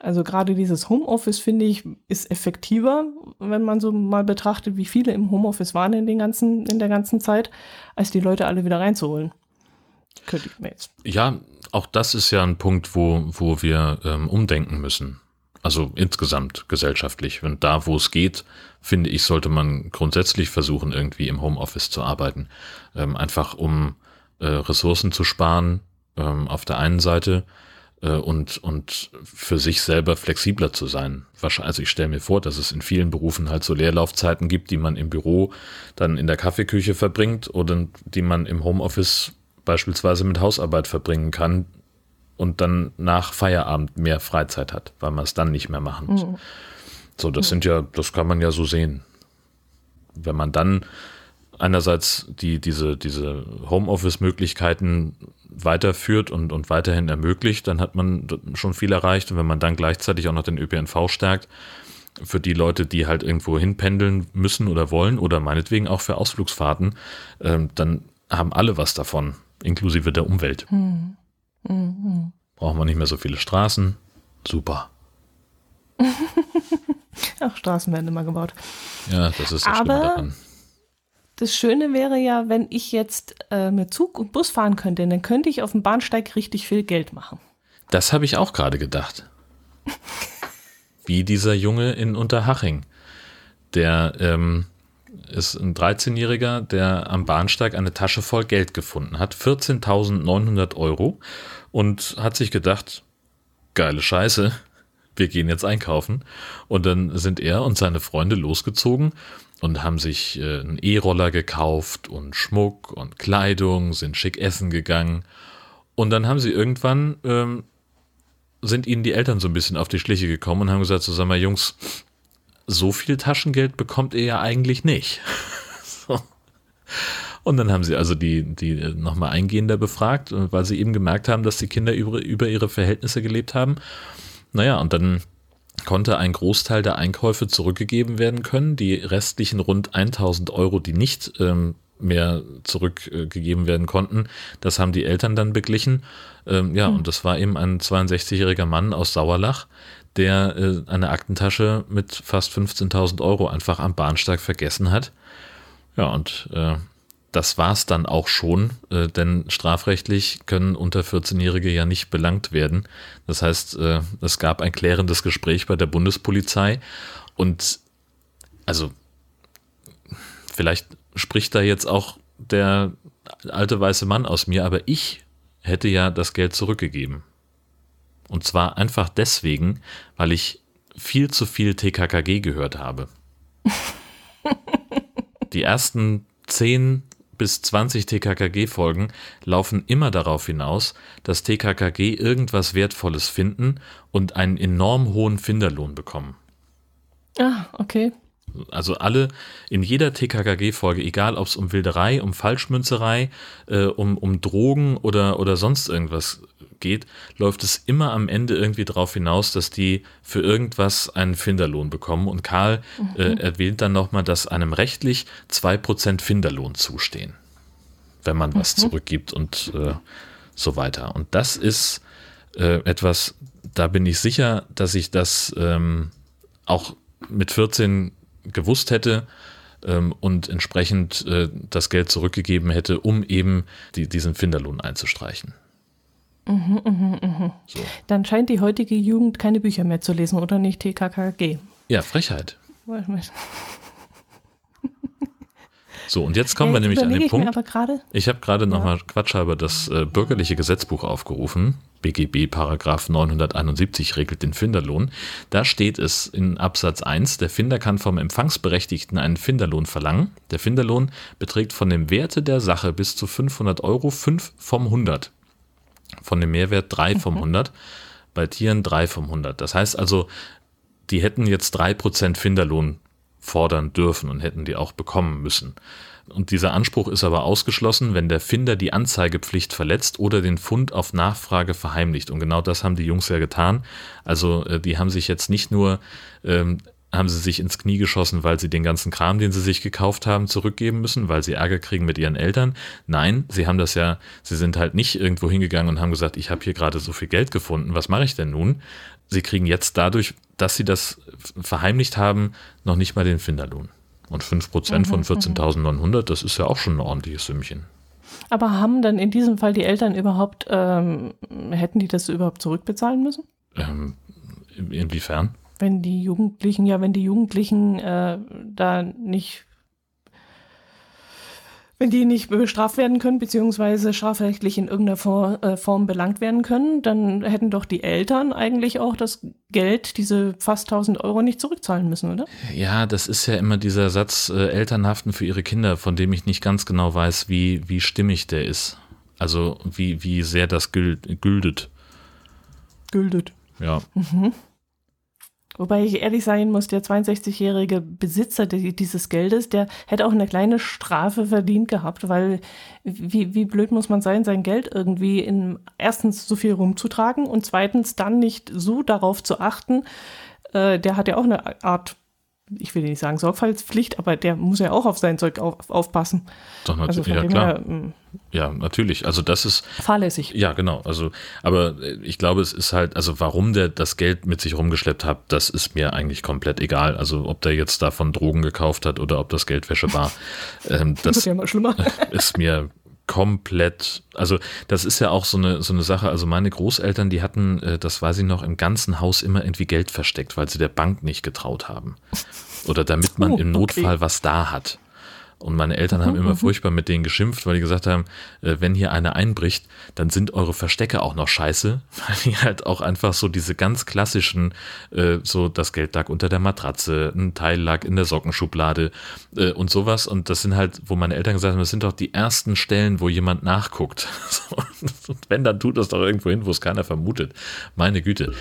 Also gerade dieses Homeoffice, finde ich, ist effektiver, wenn man so mal betrachtet, wie viele im Homeoffice waren in, den ganzen, in der ganzen Zeit, als die Leute alle wieder reinzuholen. Könnte ich mir jetzt. Ja, auch das ist ja ein Punkt, wo, wo wir ähm, umdenken müssen. Also insgesamt gesellschaftlich. Und da, wo es geht, finde ich, sollte man grundsätzlich versuchen, irgendwie im Homeoffice zu arbeiten. Ähm, einfach um, äh, Ressourcen zu sparen ähm, auf der einen Seite äh, und, und für sich selber flexibler zu sein. Also ich stelle mir vor, dass es in vielen Berufen halt so Leerlaufzeiten gibt, die man im Büro dann in der Kaffeeküche verbringt oder die man im Homeoffice beispielsweise mit Hausarbeit verbringen kann und dann nach Feierabend mehr Freizeit hat, weil man es dann nicht mehr machen muss. Mhm. So, das sind ja, das kann man ja so sehen. Wenn man dann einerseits die, diese, diese Homeoffice-Möglichkeiten weiterführt und, und weiterhin ermöglicht, dann hat man schon viel erreicht. Und wenn man dann gleichzeitig auch noch den ÖPNV stärkt, für die Leute, die halt irgendwo hinpendeln müssen oder wollen oder meinetwegen auch für Ausflugsfahrten, ähm, dann haben alle was davon, inklusive der Umwelt. Hm. Mhm. Brauchen wir nicht mehr so viele Straßen. Super. Ach, Straßen werden immer gebaut. Ja, das ist das Aber daran. Das Schöne wäre ja, wenn ich jetzt äh, mit Zug und Bus fahren könnte, dann könnte ich auf dem Bahnsteig richtig viel Geld machen. Das habe ich auch gerade gedacht. Wie dieser Junge in Unterhaching. Der ähm, ist ein 13-Jähriger, der am Bahnsteig eine Tasche voll Geld gefunden hat. 14.900 Euro. Und hat sich gedacht, geile Scheiße, wir gehen jetzt einkaufen. Und dann sind er und seine Freunde losgezogen und haben sich äh, einen E-Roller gekauft und Schmuck und Kleidung, sind schick essen gegangen. Und dann haben sie irgendwann, ähm, sind ihnen die Eltern so ein bisschen auf die Schliche gekommen und haben gesagt, sag mal Jungs, so viel Taschengeld bekommt ihr ja eigentlich nicht. so. Und dann haben sie also die, die nochmal eingehender befragt, weil sie eben gemerkt haben, dass die Kinder über, über ihre Verhältnisse gelebt haben. Naja, und dann konnte ein Großteil der Einkäufe zurückgegeben werden können. Die restlichen rund 1000 Euro, die nicht ähm, mehr zurückgegeben werden konnten, das haben die Eltern dann beglichen. Ähm, ja, hm. und das war eben ein 62-jähriger Mann aus Sauerlach, der äh, eine Aktentasche mit fast 15.000 Euro einfach am Bahnsteig vergessen hat. Ja, und äh, das war's dann auch schon, äh, denn strafrechtlich können unter 14-Jährige ja nicht belangt werden. Das heißt, äh, es gab ein klärendes Gespräch bei der Bundespolizei und also vielleicht spricht da jetzt auch der alte weiße Mann aus mir, aber ich hätte ja das Geld zurückgegeben. Und zwar einfach deswegen, weil ich viel zu viel TKKG gehört habe. Die ersten zehn bis 20 TKKG-Folgen laufen immer darauf hinaus, dass TKKG irgendwas Wertvolles finden und einen enorm hohen Finderlohn bekommen. Ah, okay. Also alle in jeder TKKG-Folge, egal ob es um Wilderei, um Falschmünzerei, äh, um, um Drogen oder, oder sonst irgendwas geht, läuft es immer am Ende irgendwie darauf hinaus, dass die für irgendwas einen Finderlohn bekommen. Und Karl äh, mhm. äh, erwähnt dann nochmal, dass einem rechtlich 2% Finderlohn zustehen, wenn man was mhm. zurückgibt und äh, so weiter. Und das ist äh, etwas, da bin ich sicher, dass ich das ähm, auch mit 14 gewusst hätte ähm, und entsprechend äh, das Geld zurückgegeben hätte, um eben die, diesen Finderlohn einzustreichen. Mhm, mh, mh. So. Dann scheint die heutige Jugend keine Bücher mehr zu lesen oder nicht TKKG. Ja, Frechheit. So, und jetzt kommen ja, jetzt wir nämlich an den Punkt. Ich habe gerade ja. nochmal quatschhalber das äh, bürgerliche Gesetzbuch aufgerufen. BGB Paragraph 971 regelt den Finderlohn. Da steht es in Absatz 1, der Finder kann vom Empfangsberechtigten einen Finderlohn verlangen. Der Finderlohn beträgt von dem Werte der Sache bis zu 500 Euro 5 vom 100 von dem Mehrwert 3 vom 100, mhm. bei Tieren 3 vom 100. Das heißt also, die hätten jetzt 3% Finderlohn fordern dürfen und hätten die auch bekommen müssen. Und dieser Anspruch ist aber ausgeschlossen, wenn der Finder die Anzeigepflicht verletzt oder den Fund auf Nachfrage verheimlicht. Und genau das haben die Jungs ja getan. Also äh, die haben sich jetzt nicht nur ähm, haben sie sich ins Knie geschossen, weil sie den ganzen Kram, den sie sich gekauft haben, zurückgeben müssen, weil sie Ärger kriegen mit ihren Eltern. Nein, sie haben das ja, sie sind halt nicht irgendwo hingegangen und haben gesagt, ich habe hier gerade so viel Geld gefunden, was mache ich denn nun? Sie kriegen jetzt dadurch, dass sie das verheimlicht haben, noch nicht mal den Finderlohn. Und 5% mhm, von 14.900, mhm. das ist ja auch schon ein ordentliches Sümmchen. Aber haben dann in diesem Fall die Eltern überhaupt, ähm, hätten die das überhaupt zurückbezahlen müssen? Ähm, inwiefern? wenn die Jugendlichen, ja, wenn die Jugendlichen äh, da nicht Wenn die nicht bestraft werden können, beziehungsweise strafrechtlich in irgendeiner äh, Form belangt werden können, dann hätten doch die Eltern eigentlich auch das Geld, diese fast 1000 Euro, nicht zurückzahlen müssen, oder? Ja, das ist ja immer dieser Satz, äh, Eltern haften für ihre Kinder, von dem ich nicht ganz genau weiß, wie, wie stimmig der ist. Also wie, wie sehr das güldet. Güldet. Ja. Mhm. Wobei ich ehrlich sein muss, der 62-jährige Besitzer dieses Geldes, der hätte auch eine kleine Strafe verdient gehabt, weil wie, wie blöd muss man sein, sein Geld irgendwie in erstens so viel rumzutragen und zweitens dann nicht so darauf zu achten. Äh, der hat ja auch eine Art ich will nicht sagen Sorgfaltspflicht, aber der muss ja auch auf sein Zeug auf, aufpassen. Doch, natürlich, also ja klar. Her, hm. Ja, natürlich. Also das ist fahrlässig. Ja, genau. Also, aber ich glaube, es ist halt, also warum der das Geld mit sich rumgeschleppt hat, das ist mir eigentlich komplett egal. Also ob der jetzt davon Drogen gekauft hat oder ob das Geldwäsche war, ähm, das, das ist, ja mal schlimmer. ist mir komplett, also das ist ja auch so eine, so eine Sache, also meine Großeltern, die hatten, äh, das weiß ich noch, im ganzen Haus immer irgendwie Geld versteckt, weil sie der Bank nicht getraut haben. Oder damit man oh, im Notfall okay. was da hat. Und meine Eltern haben immer furchtbar mit denen geschimpft, weil die gesagt haben, äh, wenn hier einer einbricht, dann sind eure Verstecke auch noch scheiße, weil die halt auch einfach so diese ganz klassischen, äh, so das Geld lag unter der Matratze, ein Teil lag in der Sockenschublade äh, und sowas. Und das sind halt, wo meine Eltern gesagt haben, das sind doch die ersten Stellen, wo jemand nachguckt. und wenn, dann tut das doch irgendwo hin, wo es keiner vermutet. Meine Güte.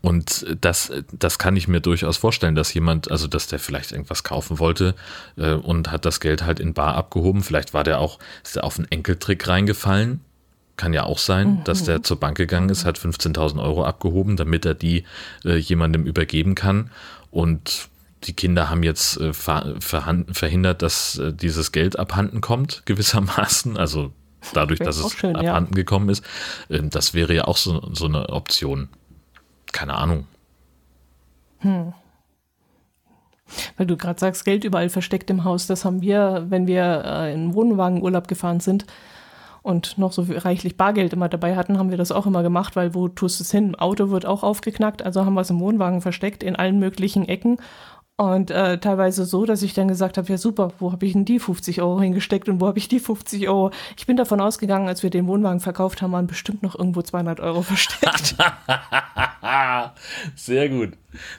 Und das, das kann ich mir durchaus vorstellen, dass jemand, also dass der vielleicht irgendwas kaufen wollte äh, und hat das Geld halt in Bar abgehoben. Vielleicht war der auch, ist der auf einen Enkeltrick reingefallen. Kann ja auch sein, mhm. dass der zur Bank gegangen ist, hat 15.000 Euro abgehoben, damit er die äh, jemandem übergeben kann. Und die Kinder haben jetzt äh, ver verhindert, dass äh, dieses Geld abhanden kommt, gewissermaßen. Also dadurch, dass es schön, abhanden ja. gekommen ist. Ähm, das wäre ja auch so, so eine Option keine Ahnung. Hm. Weil du gerade sagst, Geld überall versteckt im Haus. Das haben wir, wenn wir äh, in Wohnwagenurlaub gefahren sind und noch so reichlich Bargeld immer dabei hatten, haben wir das auch immer gemacht, weil wo tust du es hin? Auto wird auch aufgeknackt, also haben wir es im Wohnwagen versteckt in allen möglichen Ecken und äh, teilweise so, dass ich dann gesagt habe, ja super, wo habe ich denn die 50 Euro hingesteckt und wo habe ich die 50 Euro? Ich bin davon ausgegangen, als wir den Wohnwagen verkauft haben, waren bestimmt noch irgendwo 200 Euro versteckt. sehr gut.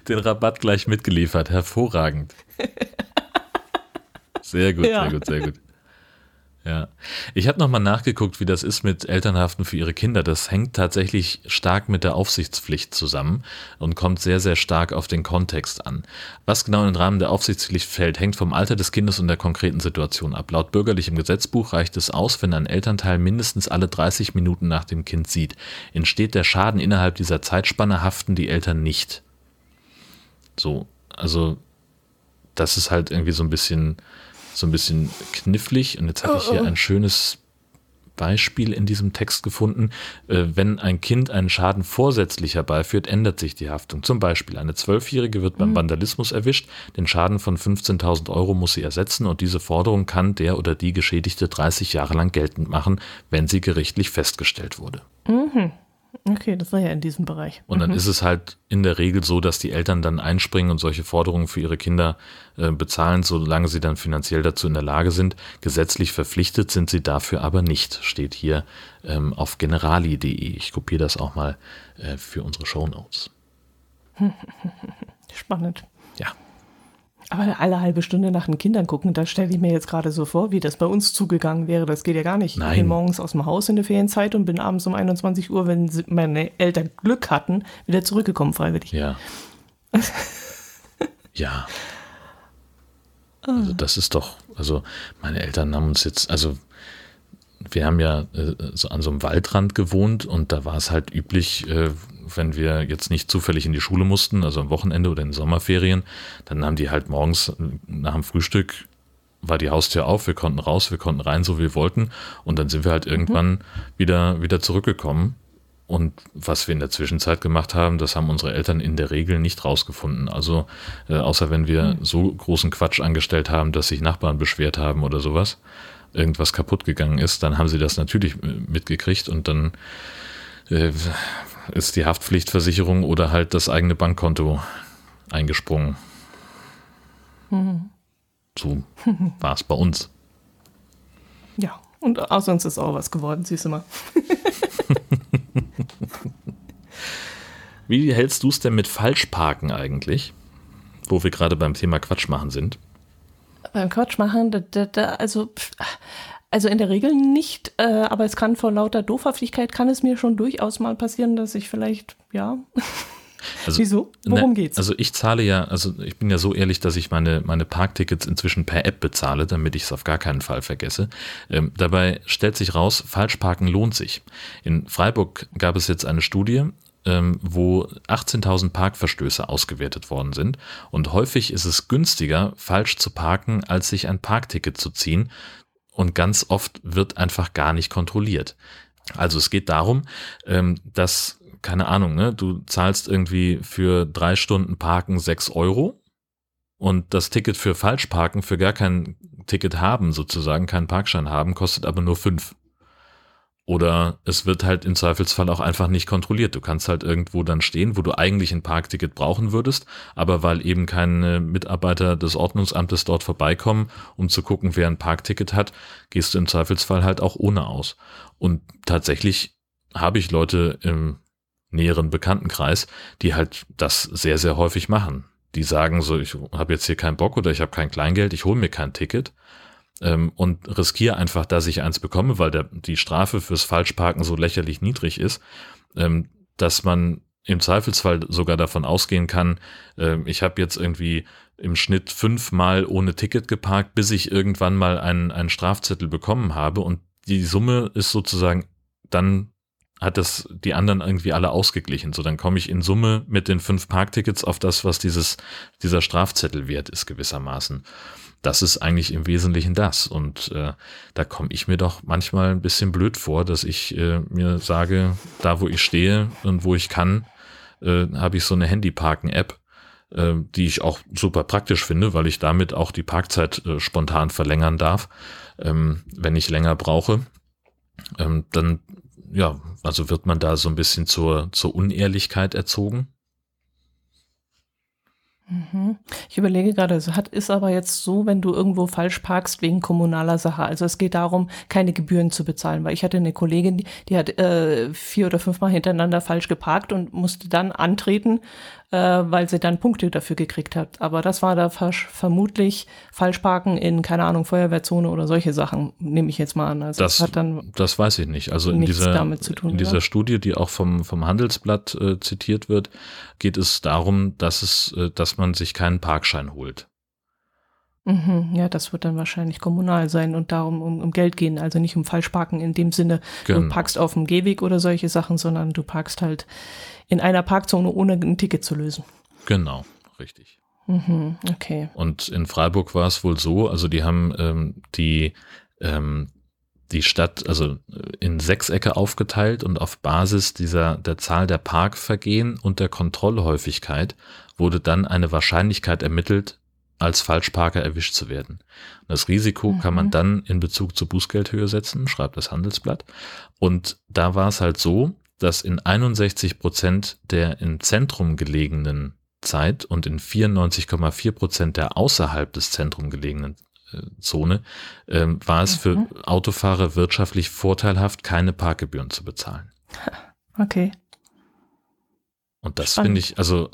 Den Rabatt gleich mitgeliefert. Hervorragend. Sehr gut, ja. sehr gut, sehr gut. Ja. Ich habe nochmal nachgeguckt, wie das ist mit Elternhaften für ihre Kinder. Das hängt tatsächlich stark mit der Aufsichtspflicht zusammen und kommt sehr, sehr stark auf den Kontext an. Was genau im Rahmen der Aufsichtspflicht fällt, hängt vom Alter des Kindes und der konkreten Situation ab. Laut bürgerlichem Gesetzbuch reicht es aus, wenn ein Elternteil mindestens alle 30 Minuten nach dem Kind sieht. Entsteht der Schaden innerhalb dieser Zeitspanne, haften die Eltern nicht. So, also das ist halt irgendwie so ein bisschen so ein bisschen knifflig. Und jetzt habe ich hier oh, oh. ein schönes Beispiel in diesem Text gefunden. Äh, wenn ein Kind einen Schaden vorsätzlich herbeiführt, ändert sich die Haftung. Zum Beispiel eine Zwölfjährige wird beim mhm. Vandalismus erwischt, den Schaden von 15.000 Euro muss sie ersetzen und diese Forderung kann der oder die Geschädigte 30 Jahre lang geltend machen, wenn sie gerichtlich festgestellt wurde. Mhm. Okay, das war ja in diesem Bereich. Und dann mhm. ist es halt in der Regel so, dass die Eltern dann einspringen und solche Forderungen für ihre Kinder äh, bezahlen, solange sie dann finanziell dazu in der Lage sind. Gesetzlich verpflichtet sind sie dafür aber nicht, steht hier ähm, auf generali.de. Ich kopiere das auch mal äh, für unsere Show Notes. Spannend. Aber alle halbe Stunde nach den Kindern gucken, da stelle ich mir jetzt gerade so vor, wie das bei uns zugegangen wäre. Das geht ja gar nicht. Nein. Ich bin morgens aus dem Haus in der Ferienzeit und bin abends um 21 Uhr, wenn meine Eltern Glück hatten, wieder zurückgekommen freiwillig. Ja. ja. Also das ist doch, also meine Eltern haben uns jetzt, also wir haben ja äh, so an so einem Waldrand gewohnt und da war es halt üblich, äh, wenn wir jetzt nicht zufällig in die Schule mussten, also am Wochenende oder in den Sommerferien, dann haben die halt morgens nach dem Frühstück war die Haustür auf, wir konnten raus, wir konnten rein, so wie wir wollten. Und dann sind wir halt irgendwann mhm. wieder, wieder zurückgekommen. Und was wir in der Zwischenzeit gemacht haben, das haben unsere Eltern in der Regel nicht rausgefunden. Also, äh, außer wenn wir mhm. so großen Quatsch angestellt haben, dass sich Nachbarn beschwert haben oder sowas, irgendwas kaputt gegangen ist, dann haben sie das natürlich äh, mitgekriegt und dann äh, ist die Haftpflichtversicherung oder halt das eigene Bankkonto eingesprungen. Mhm. So war es bei uns. Ja, und aus uns ist auch was geworden, siehst du mal. Wie hältst du es denn mit Falschparken eigentlich? Wo wir gerade beim Thema Quatsch machen sind. Beim Quatsch machen, da, da, da, also, also in der Regel nicht, äh, aber es kann vor lauter Doofhaftigkeit kann es mir schon durchaus mal passieren, dass ich vielleicht, ja. Also, Wieso? Worum ne, geht's? Also ich zahle ja, also ich bin ja so ehrlich, dass ich meine, meine Parktickets inzwischen per App bezahle, damit ich es auf gar keinen Fall vergesse. Ähm, dabei stellt sich raus, Falschparken lohnt sich. In Freiburg gab es jetzt eine Studie, ähm, wo 18.000 Parkverstöße ausgewertet worden sind. Und häufig ist es günstiger, falsch zu parken, als sich ein Parkticket zu ziehen. Und ganz oft wird einfach gar nicht kontrolliert. Also es geht darum, ähm, dass keine Ahnung, ne, du zahlst irgendwie für drei Stunden Parken sechs Euro und das Ticket für Falschparken, für gar kein Ticket haben sozusagen, keinen Parkschein haben, kostet aber nur fünf. Oder es wird halt im Zweifelsfall auch einfach nicht kontrolliert. Du kannst halt irgendwo dann stehen, wo du eigentlich ein Parkticket brauchen würdest, aber weil eben keine Mitarbeiter des Ordnungsamtes dort vorbeikommen, um zu gucken, wer ein Parkticket hat, gehst du im Zweifelsfall halt auch ohne aus. Und tatsächlich habe ich Leute im näheren Bekanntenkreis, die halt das sehr, sehr häufig machen. Die sagen so, ich habe jetzt hier keinen Bock oder ich habe kein Kleingeld, ich hole mir kein Ticket ähm, und riskiere einfach, dass ich eins bekomme, weil der, die Strafe fürs Falschparken so lächerlich niedrig ist, ähm, dass man im Zweifelsfall sogar davon ausgehen kann, äh, ich habe jetzt irgendwie im Schnitt fünfmal ohne Ticket geparkt, bis ich irgendwann mal einen, einen Strafzettel bekommen habe und die Summe ist sozusagen dann hat das die anderen irgendwie alle ausgeglichen. So, dann komme ich in Summe mit den fünf Parktickets auf das, was dieses, dieser Strafzettel wert ist, gewissermaßen. Das ist eigentlich im Wesentlichen das. Und äh, da komme ich mir doch manchmal ein bisschen blöd vor, dass ich äh, mir sage, da wo ich stehe und wo ich kann, äh, habe ich so eine Handyparken-App, äh, die ich auch super praktisch finde, weil ich damit auch die Parkzeit äh, spontan verlängern darf, ähm, wenn ich länger brauche. Ähm, dann ja, also wird man da so ein bisschen zur, zur Unehrlichkeit erzogen? Mhm. Ich überlege gerade, es hat, ist aber jetzt so, wenn du irgendwo falsch parkst wegen kommunaler Sache. Also es geht darum, keine Gebühren zu bezahlen, weil ich hatte eine Kollegin, die, die hat äh, vier oder fünfmal hintereinander falsch geparkt und musste dann antreten, äh, weil sie dann Punkte dafür gekriegt hat. Aber das war da vermutlich Falschparken in, keine Ahnung, Feuerwehrzone oder solche Sachen, nehme ich jetzt mal an. Also das, hat dann das weiß ich nicht. Also in dieser, tun, in dieser Studie, die auch vom, vom Handelsblatt äh, zitiert wird, geht es darum, dass es, äh, dass man sich keinen Parkschein holt. Mhm, ja, das wird dann wahrscheinlich kommunal sein und darum um, um Geld gehen, also nicht um Falschparken in dem Sinne, genau. du parkst auf dem Gehweg oder solche Sachen, sondern du parkst halt in einer Parkzone, ohne ein Ticket zu lösen. Genau, richtig. Mhm, okay. Und in Freiburg war es wohl so, also die haben ähm, die, ähm, die Stadt also in Sechsecke aufgeteilt und auf Basis dieser der Zahl der Parkvergehen und der Kontrollhäufigkeit wurde dann eine Wahrscheinlichkeit ermittelt, als Falschparker erwischt zu werden. Das Risiko mhm. kann man mhm. dann in Bezug zur Bußgeldhöhe setzen, schreibt das Handelsblatt. Und da war es halt so, dass in 61 Prozent der im Zentrum gelegenen Zeit und in 94,4 Prozent der außerhalb des Zentrum gelegenen äh, Zone äh, war es für mhm. Autofahrer wirtschaftlich vorteilhaft, keine Parkgebühren zu bezahlen. Okay. Und das finde ich, also,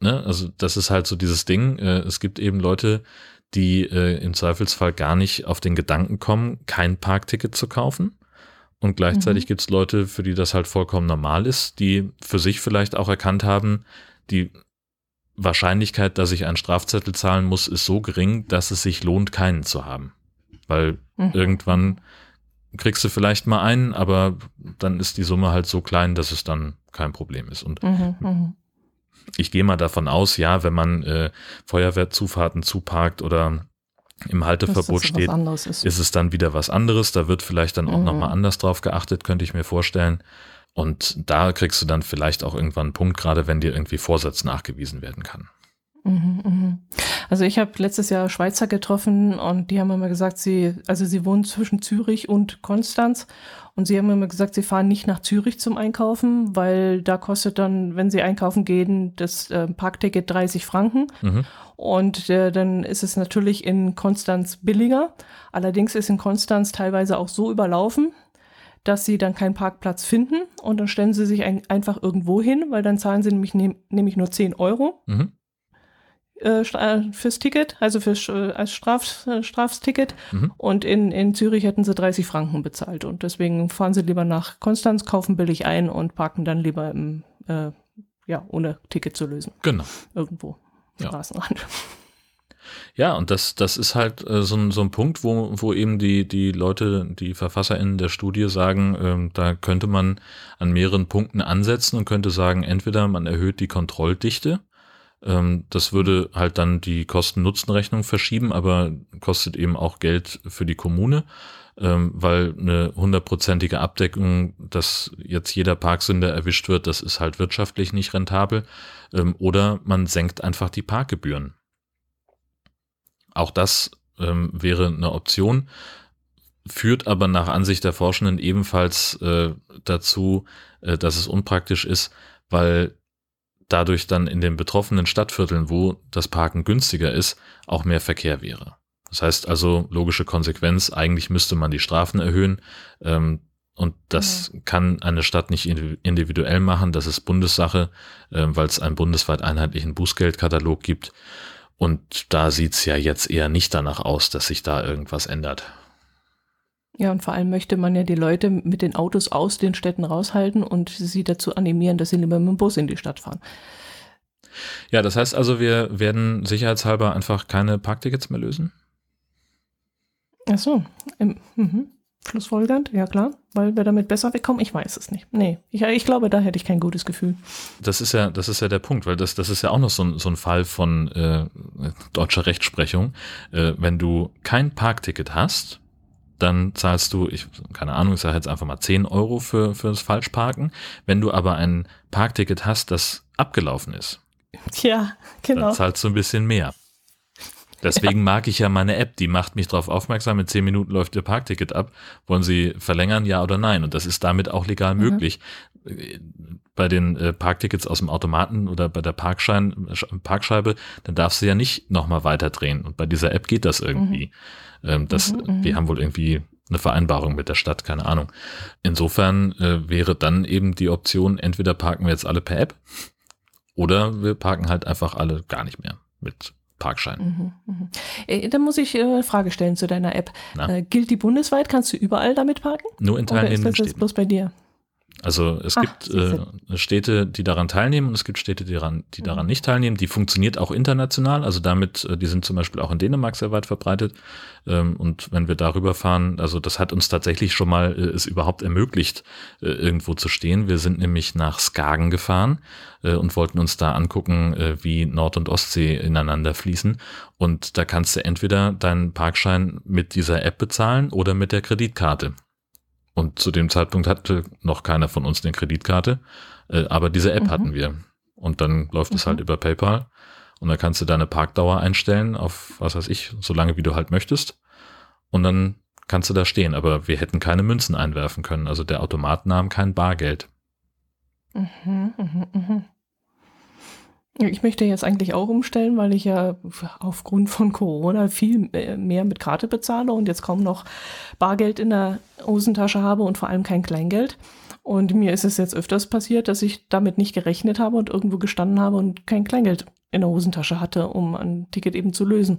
ne, also das ist halt so dieses Ding. Äh, es gibt eben Leute, die äh, im Zweifelsfall gar nicht auf den Gedanken kommen, kein Parkticket zu kaufen und gleichzeitig mhm. gibt es Leute, für die das halt vollkommen normal ist, die für sich vielleicht auch erkannt haben, die Wahrscheinlichkeit, dass ich einen Strafzettel zahlen muss, ist so gering, dass es sich lohnt, keinen zu haben. Weil mhm. irgendwann kriegst du vielleicht mal einen, aber dann ist die Summe halt so klein, dass es dann kein Problem ist. Und mhm, mhm. ich gehe mal davon aus, ja, wenn man äh, Feuerwehrzufahrten zuparkt oder im Halteverbot steht, ist. ist. es dann wieder was anderes. Da wird vielleicht dann auch mhm. nochmal anders drauf geachtet, könnte ich mir vorstellen. Und da kriegst du dann vielleicht auch irgendwann einen Punkt, gerade wenn dir irgendwie Vorsatz nachgewiesen werden kann. Mhm, mhm. Also ich habe letztes Jahr Schweizer getroffen und die haben immer gesagt, sie, also sie wohnen zwischen Zürich und Konstanz und sie haben immer gesagt, sie fahren nicht nach Zürich zum Einkaufen, weil da kostet dann, wenn sie einkaufen gehen, das äh, Parkticket 30 Franken. Mhm. Und äh, dann ist es natürlich in Konstanz billiger. Allerdings ist in Konstanz teilweise auch so überlaufen, dass sie dann keinen Parkplatz finden und dann stellen sie sich ein, einfach irgendwo hin, weil dann zahlen sie nämlich, nehm, nämlich nur 10 Euro. Mhm äh, fürs Ticket, also fürs, äh, als Straf, äh, Strafsticket. Mhm. Und in, in Zürich hätten sie 30 Franken bezahlt. Und deswegen fahren sie lieber nach Konstanz, kaufen billig ein und parken dann lieber im, äh, ja, ohne Ticket zu lösen. Genau. Irgendwo. Straßenrand. Ja. Ja, und das, das ist halt äh, so, ein, so ein Punkt, wo, wo eben die, die Leute, die VerfasserInnen der Studie sagen, ähm, da könnte man an mehreren Punkten ansetzen und könnte sagen, entweder man erhöht die Kontrolldichte, das würde halt dann die Kosten-Nutzen-Rechnung verschieben, aber kostet eben auch Geld für die Kommune, ähm, weil eine hundertprozentige Abdeckung, dass jetzt jeder Parksünder erwischt wird, das ist halt wirtschaftlich nicht rentabel. Ähm, oder man senkt einfach die Parkgebühren. Auch das wäre eine Option führt aber nach Ansicht der Forschenden ebenfalls äh, dazu, äh, dass es unpraktisch ist, weil dadurch dann in den betroffenen Stadtvierteln, wo das Parken günstiger ist, auch mehr Verkehr wäre. Das heißt also, logische Konsequenz, eigentlich müsste man die Strafen erhöhen. Ähm, und das ja. kann eine Stadt nicht individuell machen. Das ist Bundessache, äh, weil es einen bundesweit einheitlichen Bußgeldkatalog gibt. Und da sieht's ja jetzt eher nicht danach aus, dass sich da irgendwas ändert. Ja, und vor allem möchte man ja die Leute mit den Autos aus den Städten raushalten und sie dazu animieren, dass sie lieber mit dem Bus in die Stadt fahren. Ja, das heißt also, wir werden sicherheitshalber einfach keine Parktickets mehr lösen? Ach so, im, mhm. Schlussfolgernd, ja klar, weil wir damit besser wegkommen. Ich weiß es nicht. Nee, ich, ich glaube, da hätte ich kein gutes Gefühl. Das ist ja, das ist ja der Punkt, weil das, das ist ja auch noch so ein, so ein Fall von äh, deutscher Rechtsprechung. Äh, wenn du kein Parkticket hast, dann zahlst du, ich, keine Ahnung, ich sage jetzt einfach mal 10 Euro für, für das Falschparken. Wenn du aber ein Parkticket hast, das abgelaufen ist, ja, genau. dann zahlst du ein bisschen mehr. Deswegen ja. mag ich ja meine App, die macht mich darauf aufmerksam, in 10 Minuten läuft Ihr Parkticket ab. Wollen Sie verlängern, ja oder nein? Und das ist damit auch legal mhm. möglich. Bei den äh, Parktickets aus dem Automaten oder bei der Parkschein, Parkscheibe, dann darfst du ja nicht nochmal weiterdrehen. Und bei dieser App geht das irgendwie. Mhm. Ähm, das, mhm, die mhm. haben wohl irgendwie eine Vereinbarung mit der Stadt, keine Ahnung. Insofern äh, wäre dann eben die Option, entweder parken wir jetzt alle per App oder wir parken halt einfach alle gar nicht mehr mit Parkschein. Mhm, mh. äh, dann muss ich äh, eine Frage stellen zu deiner App. Äh, gilt die bundesweit? Kannst du überall damit parken? Nur in teilnehmenden Städten. bloß bei dir? Also es Ach, gibt äh, Städte, die daran teilnehmen und es gibt Städte, die daran, die daran mhm. nicht teilnehmen. Die funktioniert auch international, also damit, äh, die sind zum Beispiel auch in Dänemark sehr weit verbreitet. Ähm, und wenn wir darüber fahren, also das hat uns tatsächlich schon mal äh, es überhaupt ermöglicht, äh, irgendwo zu stehen. Wir sind nämlich nach Skagen gefahren äh, und wollten uns da angucken, äh, wie Nord- und Ostsee ineinander fließen. Und da kannst du entweder deinen Parkschein mit dieser App bezahlen oder mit der Kreditkarte. Und zu dem Zeitpunkt hatte noch keiner von uns eine Kreditkarte, äh, aber diese App mhm. hatten wir. Und dann läuft mhm. es halt über PayPal und dann kannst du deine Parkdauer einstellen auf, was weiß ich, so lange wie du halt möchtest. Und dann kannst du da stehen. Aber wir hätten keine Münzen einwerfen können. Also der Automat nahm kein Bargeld. Mhm, mh, mh. Ich möchte jetzt eigentlich auch umstellen, weil ich ja aufgrund von Corona viel mehr mit Karte bezahle und jetzt kaum noch Bargeld in der Hosentasche habe und vor allem kein Kleingeld. Und mir ist es jetzt öfters passiert, dass ich damit nicht gerechnet habe und irgendwo gestanden habe und kein Kleingeld in der Hosentasche hatte, um ein Ticket eben zu lösen.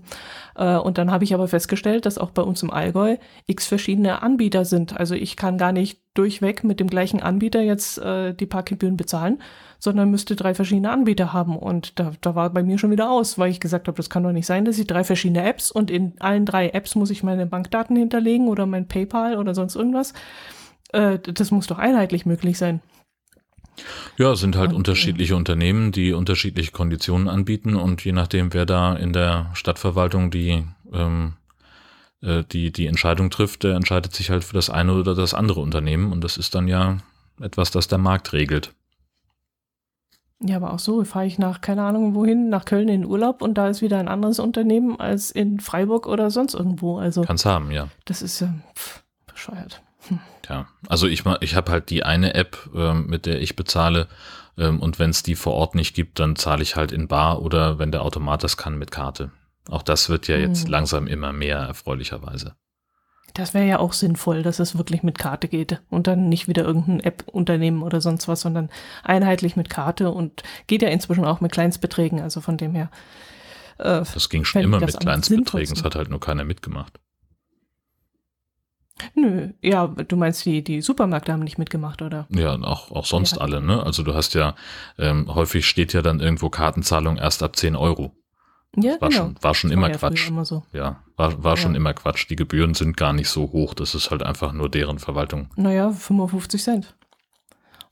Äh, und dann habe ich aber festgestellt, dass auch bei uns im Allgäu x verschiedene Anbieter sind. Also ich kann gar nicht durchweg mit dem gleichen Anbieter jetzt äh, die Parkgebühren bezahlen, sondern müsste drei verschiedene Anbieter haben. Und da, da war bei mir schon wieder aus, weil ich gesagt habe, das kann doch nicht sein, dass ich drei verschiedene Apps und in allen drei Apps muss ich meine Bankdaten hinterlegen oder mein PayPal oder sonst irgendwas. Äh, das muss doch einheitlich möglich sein. Ja, es sind halt und, äh, unterschiedliche Unternehmen, die unterschiedliche Konditionen anbieten und je nachdem, wer da in der Stadtverwaltung die, ähm, äh, die, die Entscheidung trifft, der entscheidet sich halt für das eine oder das andere Unternehmen und das ist dann ja etwas, das der Markt regelt. Ja, aber auch so fahre ich nach, keine Ahnung wohin, nach Köln in Urlaub und da ist wieder ein anderes Unternehmen als in Freiburg oder sonst irgendwo. Also Kann's haben, ja. das ist ja pff, bescheuert. Hm. Ja, also ich ich habe halt die eine App, ähm, mit der ich bezahle ähm, und wenn es die vor Ort nicht gibt, dann zahle ich halt in Bar oder wenn der Automat das kann mit Karte. Auch das wird ja jetzt Hm. langsam immer mehr erfreulicherweise. Das wäre ja auch sinnvoll, dass es wirklich mit Karte geht und dann nicht wieder irgendein App-Unternehmen oder sonst was, sondern einheitlich mit Karte und geht ja inzwischen auch mit Kleinstbeträgen. Also von dem her. Äh, Das ging schon immer mit Kleinstbeträgen, es hat halt nur keiner mitgemacht. nö, ja, du meinst, die, die Supermärkte haben nicht mitgemacht, oder? Ja, auch, auch sonst Ja. alle, ne? Also du hast ja, ähm, häufig steht ja dann irgendwo Kartenzahlung erst ab 10 Euro. Ja, War genau. schon, war schon Das immer war ja Quatsch. Immer so. Ja, war, war schon Ja. immer Quatsch. Die Gebühren sind gar nicht so hoch. Das ist halt einfach nur deren Verwaltung. Naja, 55 Cent.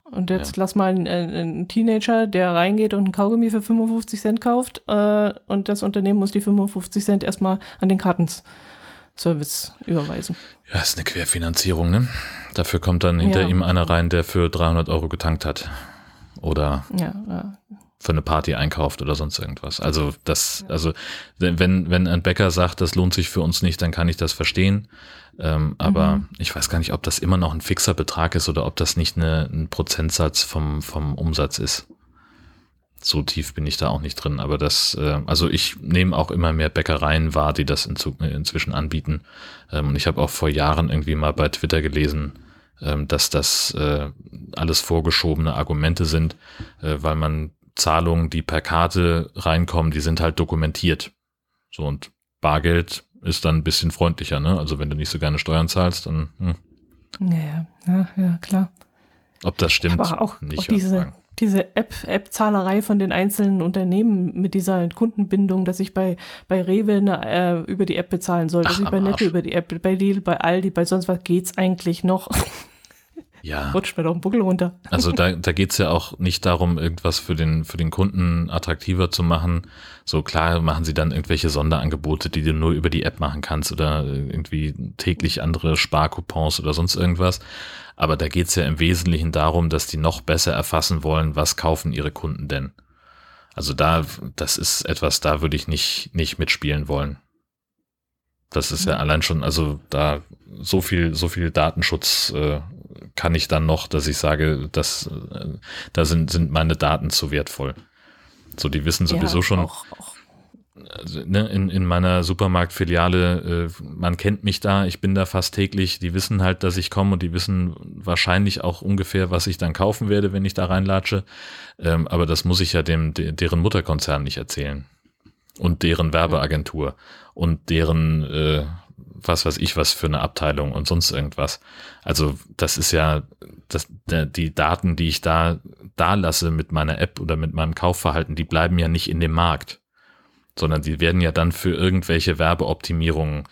Und jetzt lass mal einen, einen Teenager, der reingeht und einen Kaugummi für 55 Cent kauft äh, und das Unternehmen muss die 55 Cent erstmal an den Kartenservice überweisen. Ja, ist eine Querfinanzierung, ne? Dafür kommt dann hinter Ja. ihm einer rein, der für 300 Euro getankt hat. Oder Ja, ja. Für eine Party einkauft oder sonst irgendwas. Also das, also wenn, wenn ein Bäcker sagt, das lohnt sich für uns nicht, dann kann ich das verstehen. Ähm, aber Mhm. ich weiß gar nicht, ob das immer noch ein fixer Betrag ist oder ob das nicht eine, ein Prozentsatz vom, vom Umsatz ist. So tief bin ich da auch nicht drin. Aber das, äh, also ich nehme auch immer mehr Bäckereien wahr, die das inzu, inzwischen anbieten. Ähm, und ich habe auch vor Jahren irgendwie mal bei Twitter gelesen, ähm, dass das äh, alles vorgeschobene Argumente sind, äh, weil man Zahlungen, die per Karte reinkommen, die sind halt dokumentiert. So und Bargeld ist dann ein bisschen freundlicher, ne? Also wenn du nicht so gerne Steuern zahlst, dann hm, Ja, ja, ja, klar. ob das stimmt, Aber auch, nicht auch diese, diese App, App-Zahlerei von den einzelnen Unternehmen mit dieser Kundenbindung, dass ich bei, bei Rewe eine, äh, über die App bezahlen soll, dass Ach, ich bei Netto über die App, bei Lidl, bei Aldi, bei sonst was geht's eigentlich noch. Ja, Rutscht mir doch ein Buckel runter. also da, da geht's ja auch nicht darum, irgendwas für den, für den Kunden attraktiver zu machen. So klar machen sie dann irgendwelche Sonderangebote, die du nur über die App machen kannst oder irgendwie täglich andere Sparcoupons oder sonst irgendwas. Aber da geht's ja im Wesentlichen darum, dass die noch besser erfassen wollen, was kaufen ihre Kunden denn. Also da, das ist etwas, da würde ich nicht, nicht mitspielen wollen. Das ist ja allein schon, also da so viel, so viel Datenschutz äh, kann ich dann noch, dass ich sage, dass äh, da sind, sind meine Daten zu wertvoll. So, die wissen sowieso ja, schon, Auch, auch. also, ne, in, in meiner Supermarktfiliale, äh, man kennt mich da, ich bin da fast täglich, die wissen halt, dass ich komme und die wissen wahrscheinlich auch ungefähr, was ich dann kaufen werde, wenn ich da reinlatsche. Ähm, aber das muss ich ja dem, de, deren Mutterkonzern nicht erzählen. Und deren Werbeagentur und deren, äh, was weiß ich, was für eine Abteilung und sonst irgendwas. Also das ist ja, das, die Daten, die ich da, da lasse mit meiner App oder mit meinem Kaufverhalten, die bleiben ja nicht in dem Markt sondern die werden ja dann für irgendwelche Werbeoptimierungen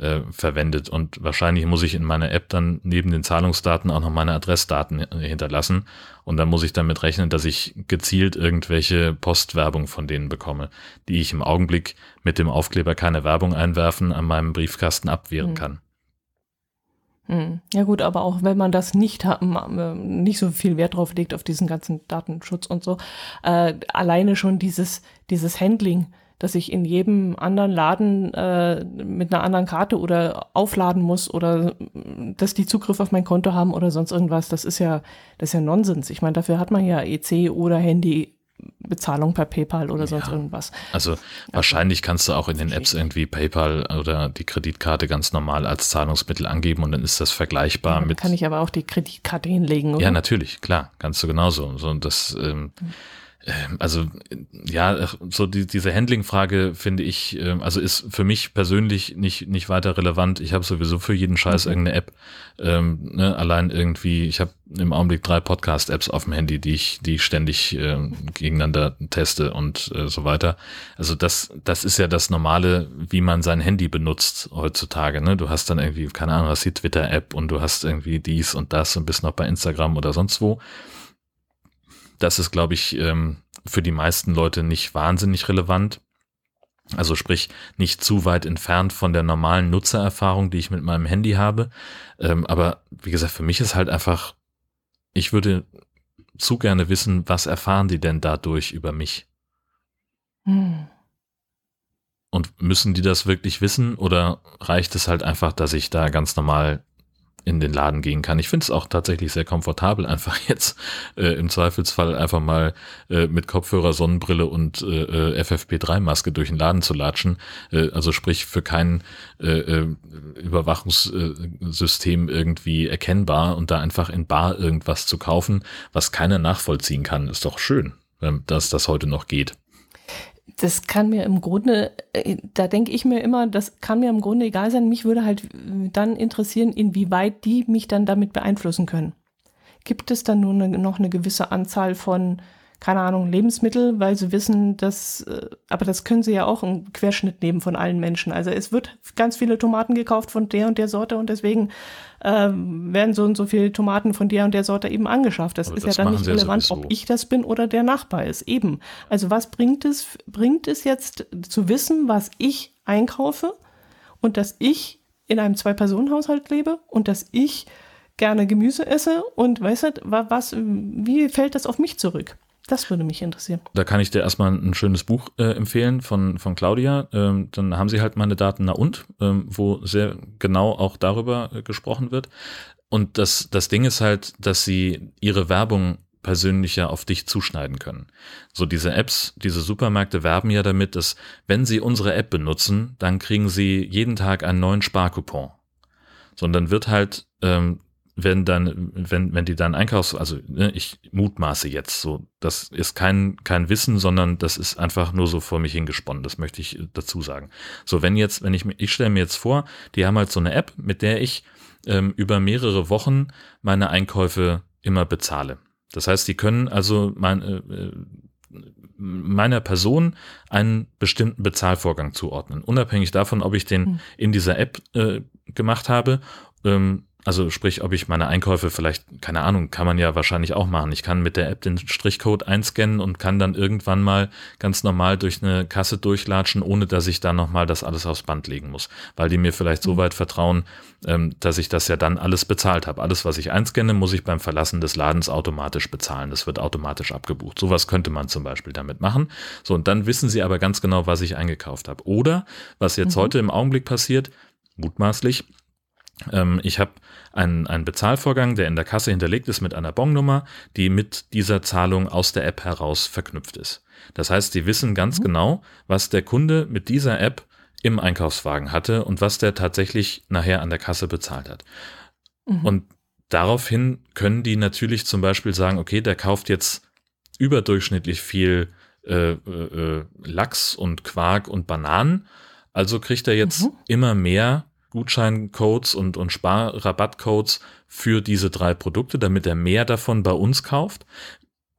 äh, verwendet. Und wahrscheinlich muss ich in meiner App dann neben den Zahlungsdaten auch noch meine Adressdaten hinterlassen. Und dann muss ich damit rechnen, dass ich gezielt irgendwelche Postwerbung von denen bekomme, die ich im Augenblick mit dem Aufkleber keine Werbung einwerfen an meinem Briefkasten abwehren Hm. kann. Hm. Ja gut, aber auch wenn man das nicht äh, nicht so viel Wert drauf legt auf diesen ganzen Datenschutz und so, äh, alleine schon dieses dieses Handling, dass ich in jedem anderen Laden äh, mit einer anderen Karte oder aufladen muss oder äh, dass die Zugriff auf mein Konto haben oder sonst irgendwas, das ist ja das ist ja Nonsens. Ich meine, dafür hat man ja EC oder Handy Bezahlung per PayPal oder sonst Ja. irgendwas. Also wahrscheinlich kannst du auch in den Apps irgendwie PayPal oder die Kreditkarte ganz normal als Zahlungsmittel angeben und dann ist das vergleichbar Dann mit kann ich aber auch die Kreditkarte hinlegen, oder? Ja, natürlich, klar, kannst du genauso. So, und das, ähm, ähm, also äh, ja, so die, diese Handling-Frage finde ich, ähm, also ist für mich persönlich nicht nicht weiter relevant. Ich habe sowieso für jeden Scheiß Mhm. irgendeine App. Ähm, ne, allein irgendwie, ich habe im Augenblick drei Podcast-Apps auf dem Handy, die ich, die ich ständig ähm, gegeneinander teste und äh, so weiter. Also das, das ist ja das Normale, wie man sein Handy benutzt heutzutage. Ne? Du hast dann irgendwie, keine Ahnung, hast die Twitter-App und du hast irgendwie dies und das und bist noch bei Instagram oder sonst wo. Das ist, glaube ich, ähm, für die meisten Leute nicht wahnsinnig relevant. Also sprich, nicht zu weit entfernt von der normalen Nutzererfahrung, die ich mit meinem Handy habe. Ähm, aber wie gesagt, für mich ist halt einfach, ich würde zu gerne wissen, was erfahren die denn dadurch über mich? Hm. Und müssen die das wirklich wissen oder reicht es halt einfach, dass ich da ganz normal in den Laden gehen kann. Ich finde es auch tatsächlich sehr komfortabel, einfach jetzt äh, im Zweifelsfall einfach mal äh, mit Kopfhörer, Sonnenbrille und äh, äh FFP3-Maske durch den Laden zu latschen. Äh, also sprich für kein äh, äh, Überwachungssystem irgendwie erkennbar und da einfach in Bar irgendwas zu kaufen, was keiner nachvollziehen kann, ist doch schön, dass das heute noch geht das kann mir im Grunde, äh, da denke ich mir immer, das kann mir im Grunde egal sein. Mich würde halt dann interessieren, inwieweit die mich dann damit beeinflussen können. Gibt es dann nur eine, noch eine gewisse Anzahl von keine Ahnung, Lebensmittel, weil sie wissen, dass, äh, aber das können sie ja auch einen Querschnitt nehmen von allen Menschen. Also es wird ganz viele Tomaten gekauft von der und der Sorte und deswegen äh, werden so und so viele Tomaten von der und der Sorte eben angeschafft. Das aber ist das ja dann nicht relevant, ja ob ich das bin oder der Nachbar ist. Eben. Also was bringt es, bringt es jetzt zu wissen, was ich einkaufe und dass ich in einem Zwei-Personen-Haushalt lebe und dass ich gerne Gemüse esse und weißt du, was, wie fällt das auf mich zurück? Das würde mich interessieren. Da kann ich dir erstmal ein schönes Buch äh, empfehlen von, von Claudia. Ähm, dann haben sie halt meine Daten na und, ähm, wo sehr genau auch darüber äh, gesprochen wird. Und das, das Ding ist halt, dass sie ihre Werbung persönlicher auf dich zuschneiden können. So diese Apps, diese Supermärkte werben ja damit, dass wenn sie unsere App benutzen, dann kriegen sie jeden Tag einen neuen Sparcoupon. Sondern wird halt ähm, wenn dann, wenn, wenn die dann Einkaufs, also ne, ich mutmaße jetzt so, das ist kein, kein Wissen, sondern das ist einfach nur so vor mich hingesponnen, das möchte ich dazu sagen. So, wenn jetzt, wenn ich mir, ich stelle mir jetzt vor, die haben halt so eine App, mit der ich ähm, über mehrere Wochen meine Einkäufe immer bezahle. Das heißt, die können also mein, äh, äh meiner Person einen bestimmten Bezahlvorgang zuordnen, unabhängig davon, ob ich den hm. in dieser App äh, gemacht habe ähm, also sprich, ob ich meine Einkäufe vielleicht, keine Ahnung, kann man ja wahrscheinlich auch machen. Ich kann mit der App den Strichcode einscannen und kann dann irgendwann mal ganz normal durch eine Kasse durchlatschen, ohne dass ich da nochmal das alles aufs Band legen muss. Weil die mir vielleicht so mhm. weit vertrauen, ähm, dass ich das ja dann alles bezahlt habe. Alles, was ich einscanne, muss ich beim Verlassen des Ladens automatisch bezahlen. Das wird automatisch abgebucht. Sowas könnte man zum Beispiel damit machen. So, und dann wissen sie aber ganz genau, was ich eingekauft habe. Oder, was jetzt mhm. heute im Augenblick passiert, mutmaßlich, ähm, ich habe einen, einen Bezahlvorgang, der in der Kasse hinterlegt ist mit einer Bonnummer, die mit dieser Zahlung aus der App heraus verknüpft ist. Das heißt, die wissen ganz mhm. genau, was der Kunde mit dieser App im Einkaufswagen hatte und was der tatsächlich nachher an der Kasse bezahlt hat. Mhm. Und daraufhin können die natürlich zum Beispiel sagen, okay, der kauft jetzt überdurchschnittlich viel äh, äh, Lachs und Quark und Bananen, also kriegt er jetzt mhm. immer mehr Gutscheincodes und, und Sparrabattcodes für diese drei Produkte, damit er mehr davon bei uns kauft.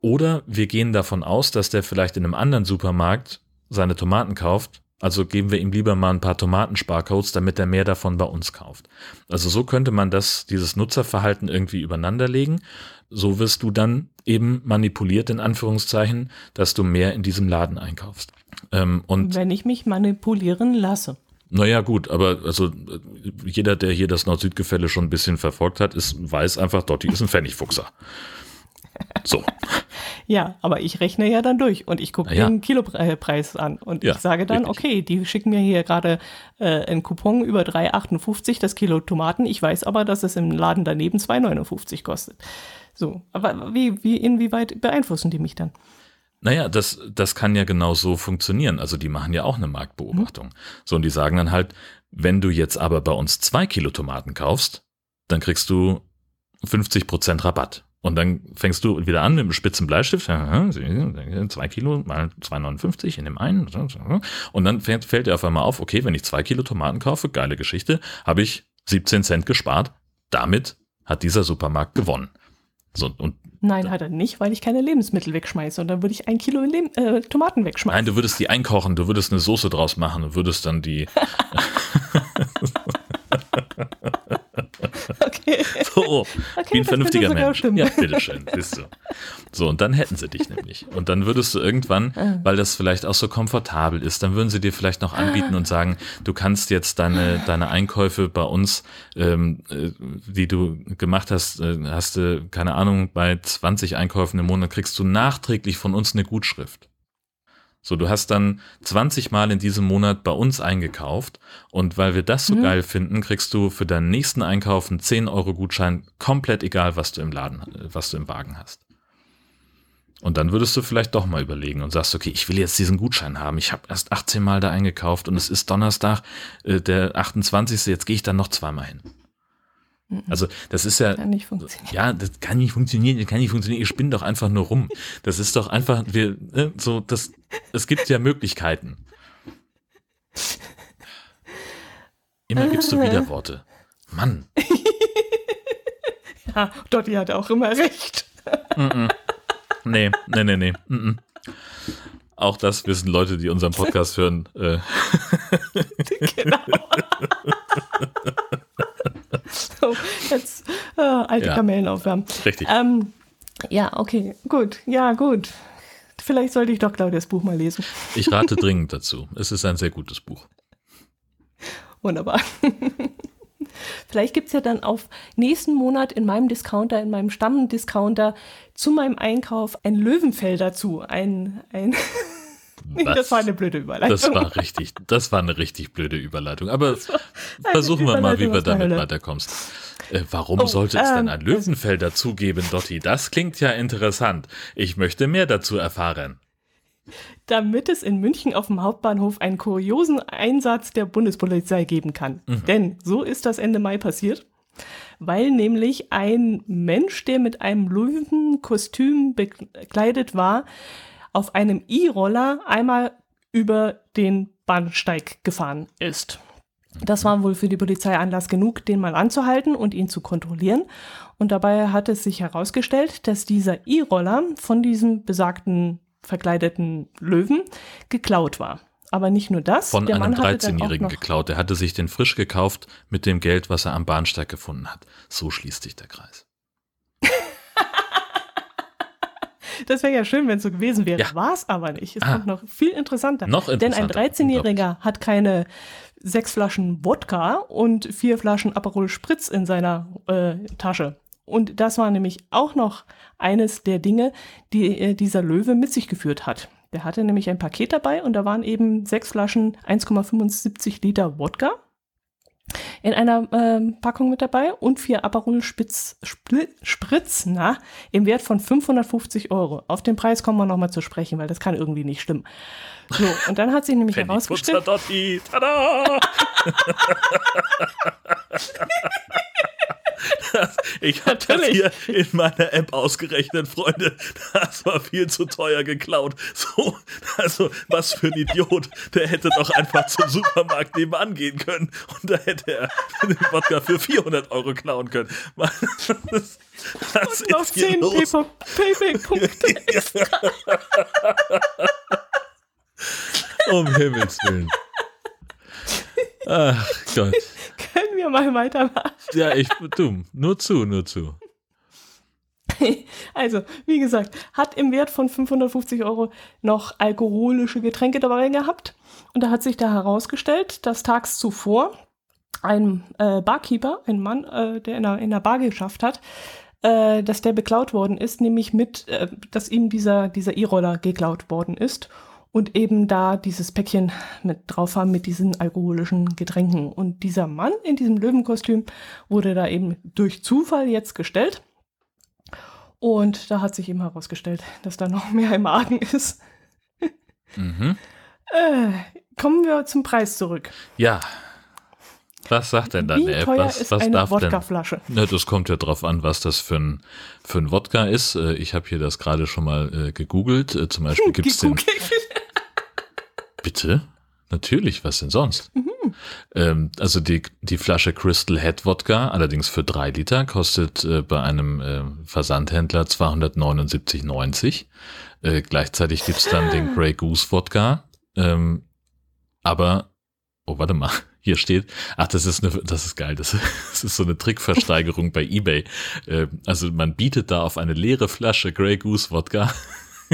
Oder wir gehen davon aus, dass der vielleicht in einem anderen Supermarkt seine Tomaten kauft. Also geben wir ihm lieber mal ein paar Tomatensparcodes, damit er mehr davon bei uns kauft. Also so könnte man das, dieses Nutzerverhalten irgendwie übereinander legen. So wirst du dann eben manipuliert, in Anführungszeichen, dass du mehr in diesem Laden einkaufst. Ähm, und Wenn ich mich manipulieren lasse. Naja, gut, aber also jeder, der hier das Nord-Süd-Gefälle schon ein bisschen verfolgt hat, ist, weiß einfach, Dotti ist ein Pfennigfuchser. So. Ja, aber ich rechne ja dann durch und ich gucke ja. den Kilopreis an und ja, ich sage dann, richtig. okay, die schicken mir hier gerade äh, einen Coupon über 3,58 das Kilo Tomaten. Ich weiß aber, dass es im Laden daneben 2,59 kostet. So, aber wie, wie, inwieweit beeinflussen die mich dann? Naja, das, das kann ja genau so funktionieren. Also die machen ja auch eine Marktbeobachtung. Mhm. So, und die sagen dann halt, wenn du jetzt aber bei uns zwei Kilo Tomaten kaufst, dann kriegst du 50 Prozent Rabatt. Und dann fängst du wieder an mit einem spitzen Bleistift, zwei Kilo mal 2,59 in dem einen. Und dann fällt, fällt dir auf einmal auf, okay, wenn ich zwei Kilo Tomaten kaufe, geile Geschichte, habe ich 17 Cent gespart. Damit hat dieser Supermarkt gewonnen. So, und Nein, hat er nicht, weil ich keine Lebensmittel wegschmeiße. Und dann würde ich ein Kilo Leb äh, Tomaten wegschmeißen. Nein, du würdest die einkochen, du würdest eine Soße draus machen und würdest dann die. So, Okay, wie ein vernünftiger Mensch. Ja, bitteschön, bist du. So, und dann hätten sie dich nämlich. Und dann würdest du irgendwann, Ah. weil das vielleicht auch so komfortabel ist, dann würden sie dir vielleicht noch anbieten und sagen, du kannst jetzt deine, deine Einkäufe bei uns, ähm, äh, die du gemacht hast, äh, hast du, keine Ahnung, bei 20 Einkäufen im Monat kriegst du nachträglich von uns eine Gutschrift. So, du hast dann 20 Mal in diesem Monat bei uns eingekauft und weil wir das so Mhm. geil finden, kriegst du für deinen nächsten Einkauf einen 10 Euro Gutschein, komplett egal, was du im Laden, was du im Wagen hast. Und dann würdest du vielleicht doch mal überlegen und sagst, okay, ich will jetzt diesen Gutschein haben. Ich habe erst 18 Mal da eingekauft und es ist Donnerstag, äh, der 28. Jetzt gehe ich dann noch zweimal hin. Also das ist ja, Kann nicht funktionieren. ja, das kann nicht funktionieren, das kann nicht funktionieren, ihr spinnt doch einfach nur rum. Das ist doch einfach, wir, ne, so, das, es gibt ja Möglichkeiten. Immer gibst du Widerworte. Mann. Ja, Dotti hatte auch immer recht. Nee, nee, nee, nee. -mm. Auch das wissen Leute, die unseren Podcast hören. Äh, genau. so, jetzt äh, alte Ja. Kamellen aufwärmen. richtig. Ähm, ja, okay, gut. Ja, gut. Vielleicht sollte ich doch Claudias Buch mal lesen. Ich rate dringend dazu. Es ist ein sehr gutes Buch. Wunderbar. Vielleicht gibt es ja dann auf nächsten Monat in meinem Discounter, in meinem Stammdiscounter zu meinem Einkauf ein Löwenfell dazu. Ein, ein das war eine blöde Überleitung. Das war richtig, das war eine richtig blöde Überleitung. Aber versuchen wir mal, wie wir damit Hölle. weiterkommst. Äh, warum Oh, sollte es denn ähm, ein Löwenfell dazugeben, Dotti? Das klingt ja interessant. Ich möchte mehr dazu erfahren. damit es in München auf dem Hauptbahnhof einen kuriosen Einsatz der Bundespolizei geben kann. Denn so ist das Ende Mai passiert, weil nämlich ein Mensch, der mit einem Löwenkostüm bekleidet war, auf einem E-Roller einmal über den Bahnsteig gefahren ist. Das war wohl für die Polizei Anlass genug, den mal anzuhalten und ihn zu kontrollieren. Und dabei hat es sich herausgestellt, dass dieser E-Roller von diesem besagten verkleideten Löwen geklaut war. Aber nicht nur das. Von einem Mann hatte dann auch 13-Jährigen noch- geklaut. Er hatte sich den frisch gekauft mit dem Geld, was er am Bahnsteig gefunden hat. So schließt sich der Kreis. Das wäre ja schön, wenn es so gewesen wäre. Ja. War es aber nicht. Es Ah. kommt noch viel interessanter. Noch Denn ein interessanter. 13-Jähriger hat keine sechs Flaschen Wodka und vier Flaschen Aperol Spritz in seiner äh, Tasche. Und das war nämlich auch noch eines der Dinge, die äh, dieser Löwe mit sich geführt hat. Der hatte nämlich ein Paket dabei und da waren eben sechs Flaschen 1,75 Liter Wodka in einer ähm, Packung mit dabei und vier Aperol Spitz, Spli- Spritz na, im Wert von 550 Euro. Auf den Preis kommen wir nochmal zu sprechen, weil das kann irgendwie nicht stimmen. So, und dann hat sich nämlich herausgestellt, Dotti. Tada! Ich habe das hier in meiner App ausgerechnet, Freunde. Das war viel zu teuer geklaut. So, also was für ein Idiot. Der hätte doch einfach zum Supermarkt nebenan gehen können und da hätte er den Wodka für 400 Euro klauen können. Was, was noch ist hier 10 los? Payback-Punkte. Um Himmels Willen. Ach Gott. Können wir mal weitermachen? Ja, ich, du, nur zu, nur zu. Also, wie gesagt, hat im Wert von 550 Euro noch alkoholische Getränke dabei gehabt. Und da hat sich da herausgestellt, dass tags zuvor ein äh, Barkeeper, ein Mann, äh, der in einer, in einer Bar geschafft hat, äh, dass der beklaut worden ist, nämlich mit, äh, dass ihm dieser, dieser E-Roller geklaut worden ist und eben da dieses Päckchen mit drauf haben mit diesen alkoholischen Getränken. Und dieser Mann in diesem Löwenkostüm wurde da eben durch Zufall jetzt gestellt. Und da hat sich eben herausgestellt, dass da noch mehr im Argen ist. Mhm. Äh, kommen wir zum Preis zurück. Ja. Was sagt denn deine Wie App? Was, ist was eine darf denn? Wodkaflasche? Na, das kommt ja drauf an, was das für ein, für ein Wodka ist. Äh, Ich habe hier das gerade schon mal äh, gegoogelt. Äh, Zum Beispiel gibt's den. Bitte? Natürlich, was denn sonst? Ähm, also die, die Flasche Crystal Head Wodka, allerdings für drei Liter, kostet äh, bei einem äh, Versandhändler 279,90. Äh, gleichzeitig gibt's dann den Grey Goose Wodka, ähm, aber Oh, warte mal. Hier steht, ach, das ist eine, das ist geil. Das, das ist so eine Trickversteigerung bei eBay. Äh, also man bietet da auf eine leere Flasche Grey Goose Wodka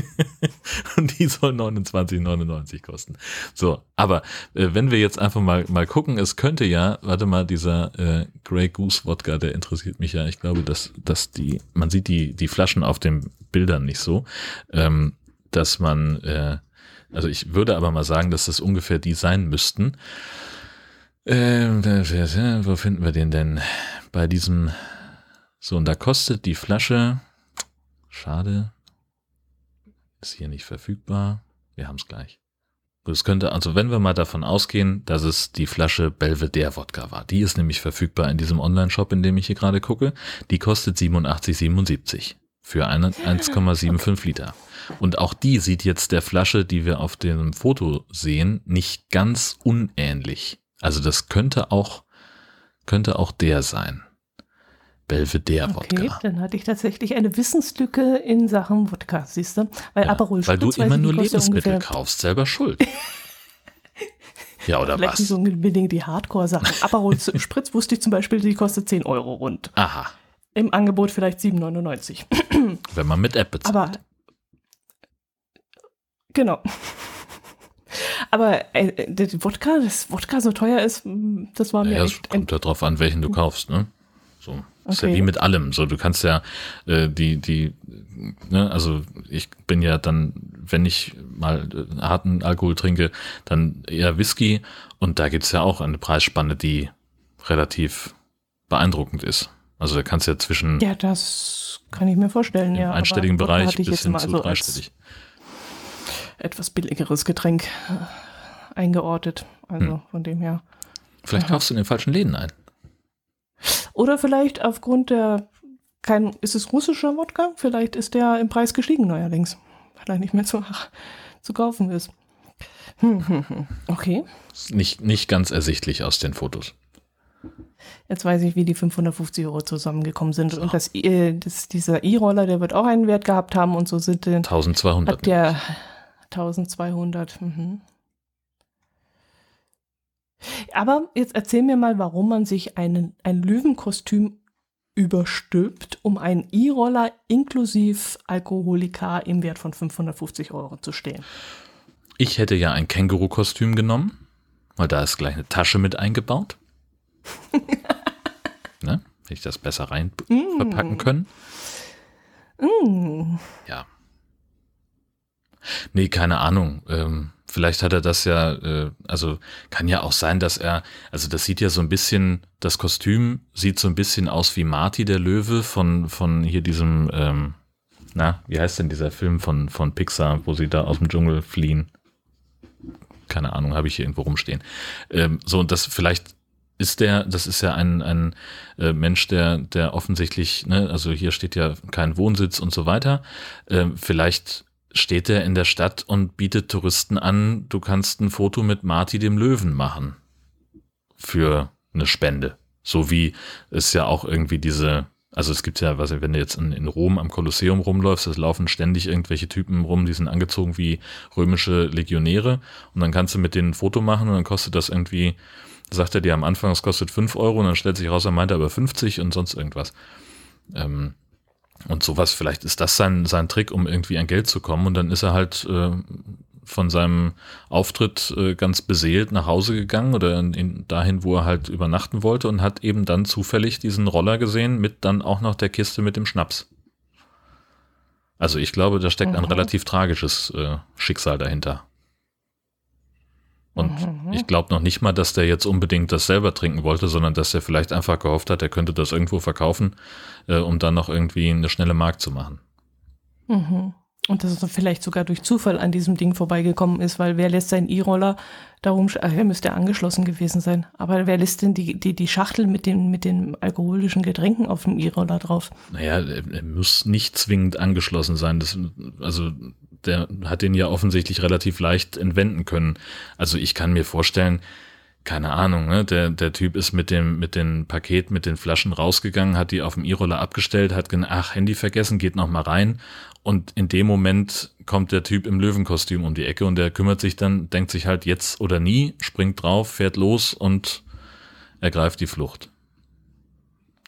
und die soll 29,99 kosten. So, aber äh, wenn wir jetzt einfach mal mal gucken, es könnte ja, warte mal, dieser äh, Grey Goose Wodka, der interessiert mich ja. Ich glaube, dass dass die, man sieht die die Flaschen auf den Bildern nicht so, ähm, dass man, äh, also ich würde aber mal sagen, dass das ungefähr die sein müssten. Äh, wo finden wir den denn? Bei diesem, so und da kostet die Flasche, schade, ist hier nicht verfügbar. Wir haben es gleich. Es könnte, also wenn wir mal davon ausgehen, dass es die Flasche Belvedere Wodka war, die ist nämlich verfügbar in diesem Online-Shop, in dem ich hier gerade gucke, die kostet 87,77 für 1,75 Liter. Und auch die sieht jetzt der Flasche, die wir auf dem Foto sehen, nicht ganz unähnlich. Also das könnte auch, könnte auch der sein. Belvedere-Wodka. Okay, dann hatte ich tatsächlich eine Wissenslücke in Sachen Wodka, siehst du? Weil ja, Aperol Weil du immer nur Lebensmittel kaufst, selber schuld. ja, oder Vielleicht was? Vielleicht so unbedingt die Hardcore-Sachen. Aperol Spritz wusste ich zum Beispiel, die kostet 10 Euro rund. Aha. Im Angebot vielleicht 7,99. Wenn man mit App bezahlt. Aber, genau. Aber äh, der Wodka, das Wodka so teuer ist, das war mir ja, echt... Es kommt ja drauf an, welchen du kaufst, ne? So. Okay. Ist ja wie mit allem. So, du kannst ja äh, die, die, ne, also ich bin ja dann, wenn ich mal äh, harten Alkohol trinke, dann eher Whisky und da gibt's ja auch eine Preisspanne, die relativ beeindruckend ist. Also da kannst du ja zwischen. Ja, das kann ich mir vorstellen, im ja. einstelligen Bereich bis hin zu also dreistellig. Etwas billigeres Getränk äh, eingeordnet. Also hm. von dem her. Vielleicht kaufst du in den falschen Läden ein. Oder vielleicht aufgrund der, kein, ist es russischer Wodka? Vielleicht ist der im Preis gestiegen neuerdings. Weil er nicht mehr zu, zu kaufen ist. Hm, hm, hm. Okay. Nicht, nicht ganz ersichtlich aus den Fotos. Jetzt weiß ich, wie die 550 Euro zusammengekommen sind. So. Und das, das, dieser E-Roller, der wird auch einen Wert gehabt haben und so sind 1200. Hat der 1200. Mhm. Aber jetzt erzähl mir mal, warum man sich einen, ein Löwenkostüm überstülpt, um einen E-Roller inklusive Alkoholika im Wert von 550 Euro zu stehen. Ich hätte ja ein Känguru-Kostüm genommen, weil da ist gleich eine Tasche mit eingebaut. ne? Hätte ich das besser rein mm. verpacken können. Mm. Ja. Nee, keine Ahnung. Ähm, vielleicht hat er das ja, äh, also kann ja auch sein, dass er, also das sieht ja so ein bisschen, das Kostüm sieht so ein bisschen aus wie Marty der Löwe von, von hier diesem, ähm, na, wie heißt denn dieser Film von, von Pixar, wo sie da aus dem Dschungel fliehen? Keine Ahnung, habe ich hier irgendwo rumstehen. Ähm, so, und das vielleicht ist der, das ist ja ein, ein äh, Mensch, der, der offensichtlich, ne, also hier steht ja kein Wohnsitz und so weiter. Ähm, vielleicht steht er in der Stadt und bietet Touristen an, du kannst ein Foto mit Marty dem Löwen machen. Für eine Spende. So wie es ja auch irgendwie diese, also es gibt ja, was wenn du jetzt in, in Rom am Kolosseum rumläufst, es laufen ständig irgendwelche Typen rum, die sind angezogen wie römische Legionäre und dann kannst du mit denen ein Foto machen und dann kostet das irgendwie, sagt er dir am Anfang, es kostet fünf Euro und dann stellt sich raus, er meinte aber 50 und sonst irgendwas. Ähm, und sowas, vielleicht ist das sein, sein Trick, um irgendwie an Geld zu kommen. Und dann ist er halt äh, von seinem Auftritt äh, ganz beseelt nach Hause gegangen oder in, in, dahin, wo er halt übernachten wollte und hat eben dann zufällig diesen Roller gesehen mit dann auch noch der Kiste mit dem Schnaps. Also ich glaube, da steckt ein mhm. relativ tragisches äh, Schicksal dahinter. Und mhm. ich glaube noch nicht mal, dass der jetzt unbedingt das selber trinken wollte, sondern dass er vielleicht einfach gehofft hat, er könnte das irgendwo verkaufen, äh, um dann noch irgendwie eine schnelle Markt zu machen. Mhm. Und dass er vielleicht sogar durch Zufall an diesem Ding vorbeigekommen ist, weil wer lässt seinen E-Roller darum, ach, er müsste angeschlossen gewesen sein. Aber wer lässt denn die, die, die Schachtel mit den, mit den alkoholischen Getränken auf dem E-Roller drauf? Naja, er muss nicht zwingend angeschlossen sein. Das, also der hat den ja offensichtlich relativ leicht entwenden können. Also ich kann mir vorstellen, keine Ahnung, ne? der, der Typ ist mit dem, mit dem Paket, mit den Flaschen rausgegangen, hat die auf dem E-Roller abgestellt, hat gedacht, ach, Handy vergessen, geht noch mal rein. Und in dem Moment kommt der Typ im Löwenkostüm um die Ecke und der kümmert sich dann, denkt sich halt jetzt oder nie, springt drauf, fährt los und ergreift die Flucht.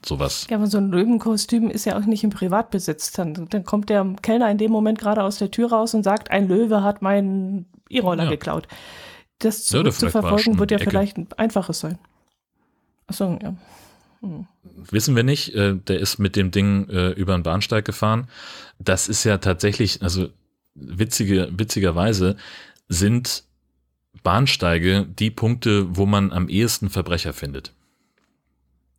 Sowas. Ja, aber so ein Löwenkostüm ist ja auch nicht im Privatbesitz. Dann, dann kommt der Kellner in dem Moment gerade aus der Tür raus und sagt, ein Löwe hat meinen E-Roller ja. geklaut. Das zu, zu verfolgen wird ja vielleicht ein einfaches sein. Achso, ja. Hm. Wissen wir nicht. Äh, der ist mit dem Ding äh, über den Bahnsteig gefahren. Das ist ja tatsächlich, also witzige, witzigerweise sind Bahnsteige die Punkte, wo man am ehesten Verbrecher findet.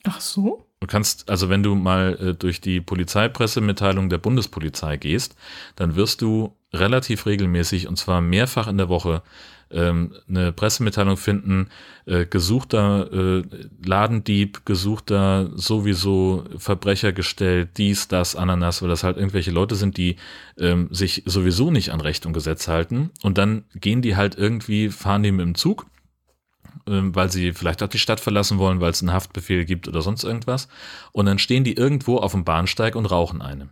Ach so? Du kannst, also wenn du mal äh, durch die Polizeipressemitteilung der Bundespolizei gehst, dann wirst du relativ regelmäßig und zwar mehrfach in der Woche ähm, eine Pressemitteilung finden, äh, gesuchter äh, Ladendieb, gesuchter sowieso Verbrecher gestellt, dies, das, Ananas, weil das halt irgendwelche Leute sind, die ähm, sich sowieso nicht an Recht und Gesetz halten. Und dann gehen die halt irgendwie, fahren die mit dem Zug weil sie vielleicht auch die Stadt verlassen wollen, weil es einen Haftbefehl gibt oder sonst irgendwas. Und dann stehen die irgendwo auf dem Bahnsteig und rauchen eine.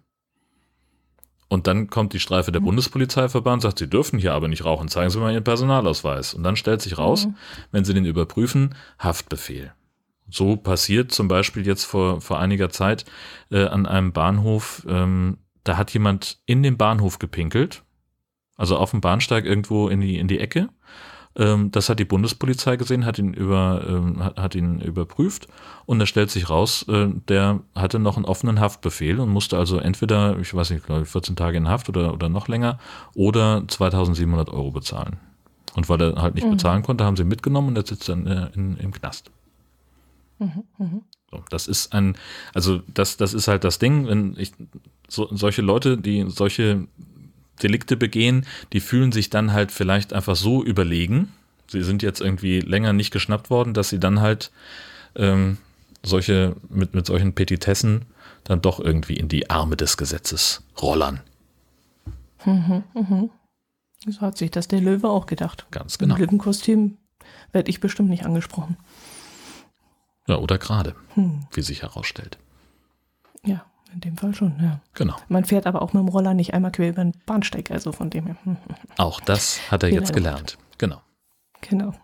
Und dann kommt die Streife der mhm. Bundespolizeiverband, sagt, sie dürfen hier aber nicht rauchen, zeigen Sie mal Ihren Personalausweis. Und dann stellt sich raus, mhm. wenn Sie den überprüfen, Haftbefehl. So passiert zum Beispiel jetzt vor, vor einiger Zeit äh, an einem Bahnhof, ähm, da hat jemand in den Bahnhof gepinkelt, also auf dem Bahnsteig irgendwo in die, in die Ecke ähm, das hat die Bundespolizei gesehen, hat ihn über, ähm, hat, hat, ihn überprüft und da stellt sich raus, äh, der hatte noch einen offenen Haftbefehl und musste also entweder, ich weiß nicht, glaube 14 Tage in Haft oder, oder noch länger oder 2700 Euro bezahlen. Und weil er halt nicht mhm. bezahlen konnte, haben sie ihn mitgenommen und er sitzt dann äh, in, im Knast. Mhm, mh. so, das ist ein, also das, das ist halt das Ding, wenn ich so, solche Leute, die solche Delikte begehen, die fühlen sich dann halt vielleicht einfach so überlegen. Sie sind jetzt irgendwie länger nicht geschnappt worden, dass sie dann halt ähm, solche, mit, mit solchen Petitessen dann doch irgendwie in die Arme des Gesetzes rollern. Mhm, mhm. So hat sich das der Löwe auch gedacht. Ganz genau. Im Löwenkostüm werde ich bestimmt nicht angesprochen. Ja, oder gerade, hm. wie sich herausstellt. Ja. In dem Fall schon, ja. Genau. Man fährt aber auch mit dem Roller nicht einmal quer über den Bahnsteig, also von dem her. Hm, hm, hm. Auch das hat er jetzt gelernt. Genau. Genau.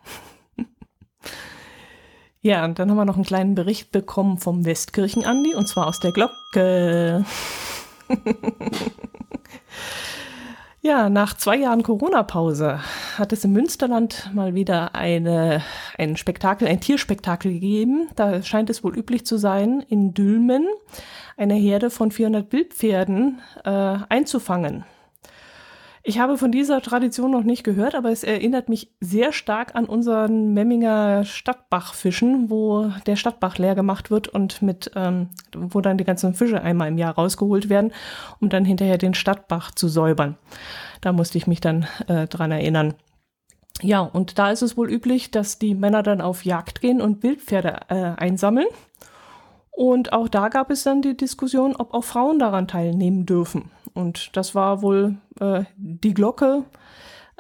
Ja, und dann haben wir noch einen kleinen Bericht bekommen vom Westkirchen-Andi, und zwar aus der Glocke. ja, nach zwei Jahren Corona-Pause hat es im Münsterland mal wieder eine, ein Spektakel, ein Tierspektakel gegeben. Da scheint es wohl üblich zu sein, in Dülmen eine Herde von 400 Wildpferden äh, einzufangen. Ich habe von dieser Tradition noch nicht gehört, aber es erinnert mich sehr stark an unseren Memminger Stadtbachfischen, wo der Stadtbach leer gemacht wird und mit, ähm, wo dann die ganzen Fische einmal im Jahr rausgeholt werden, um dann hinterher den Stadtbach zu säubern. Da musste ich mich dann äh, dran erinnern. Ja, und da ist es wohl üblich, dass die Männer dann auf Jagd gehen und Wildpferde äh, einsammeln und auch da gab es dann die Diskussion, ob auch Frauen daran teilnehmen dürfen. Und das war wohl äh, die Glocke,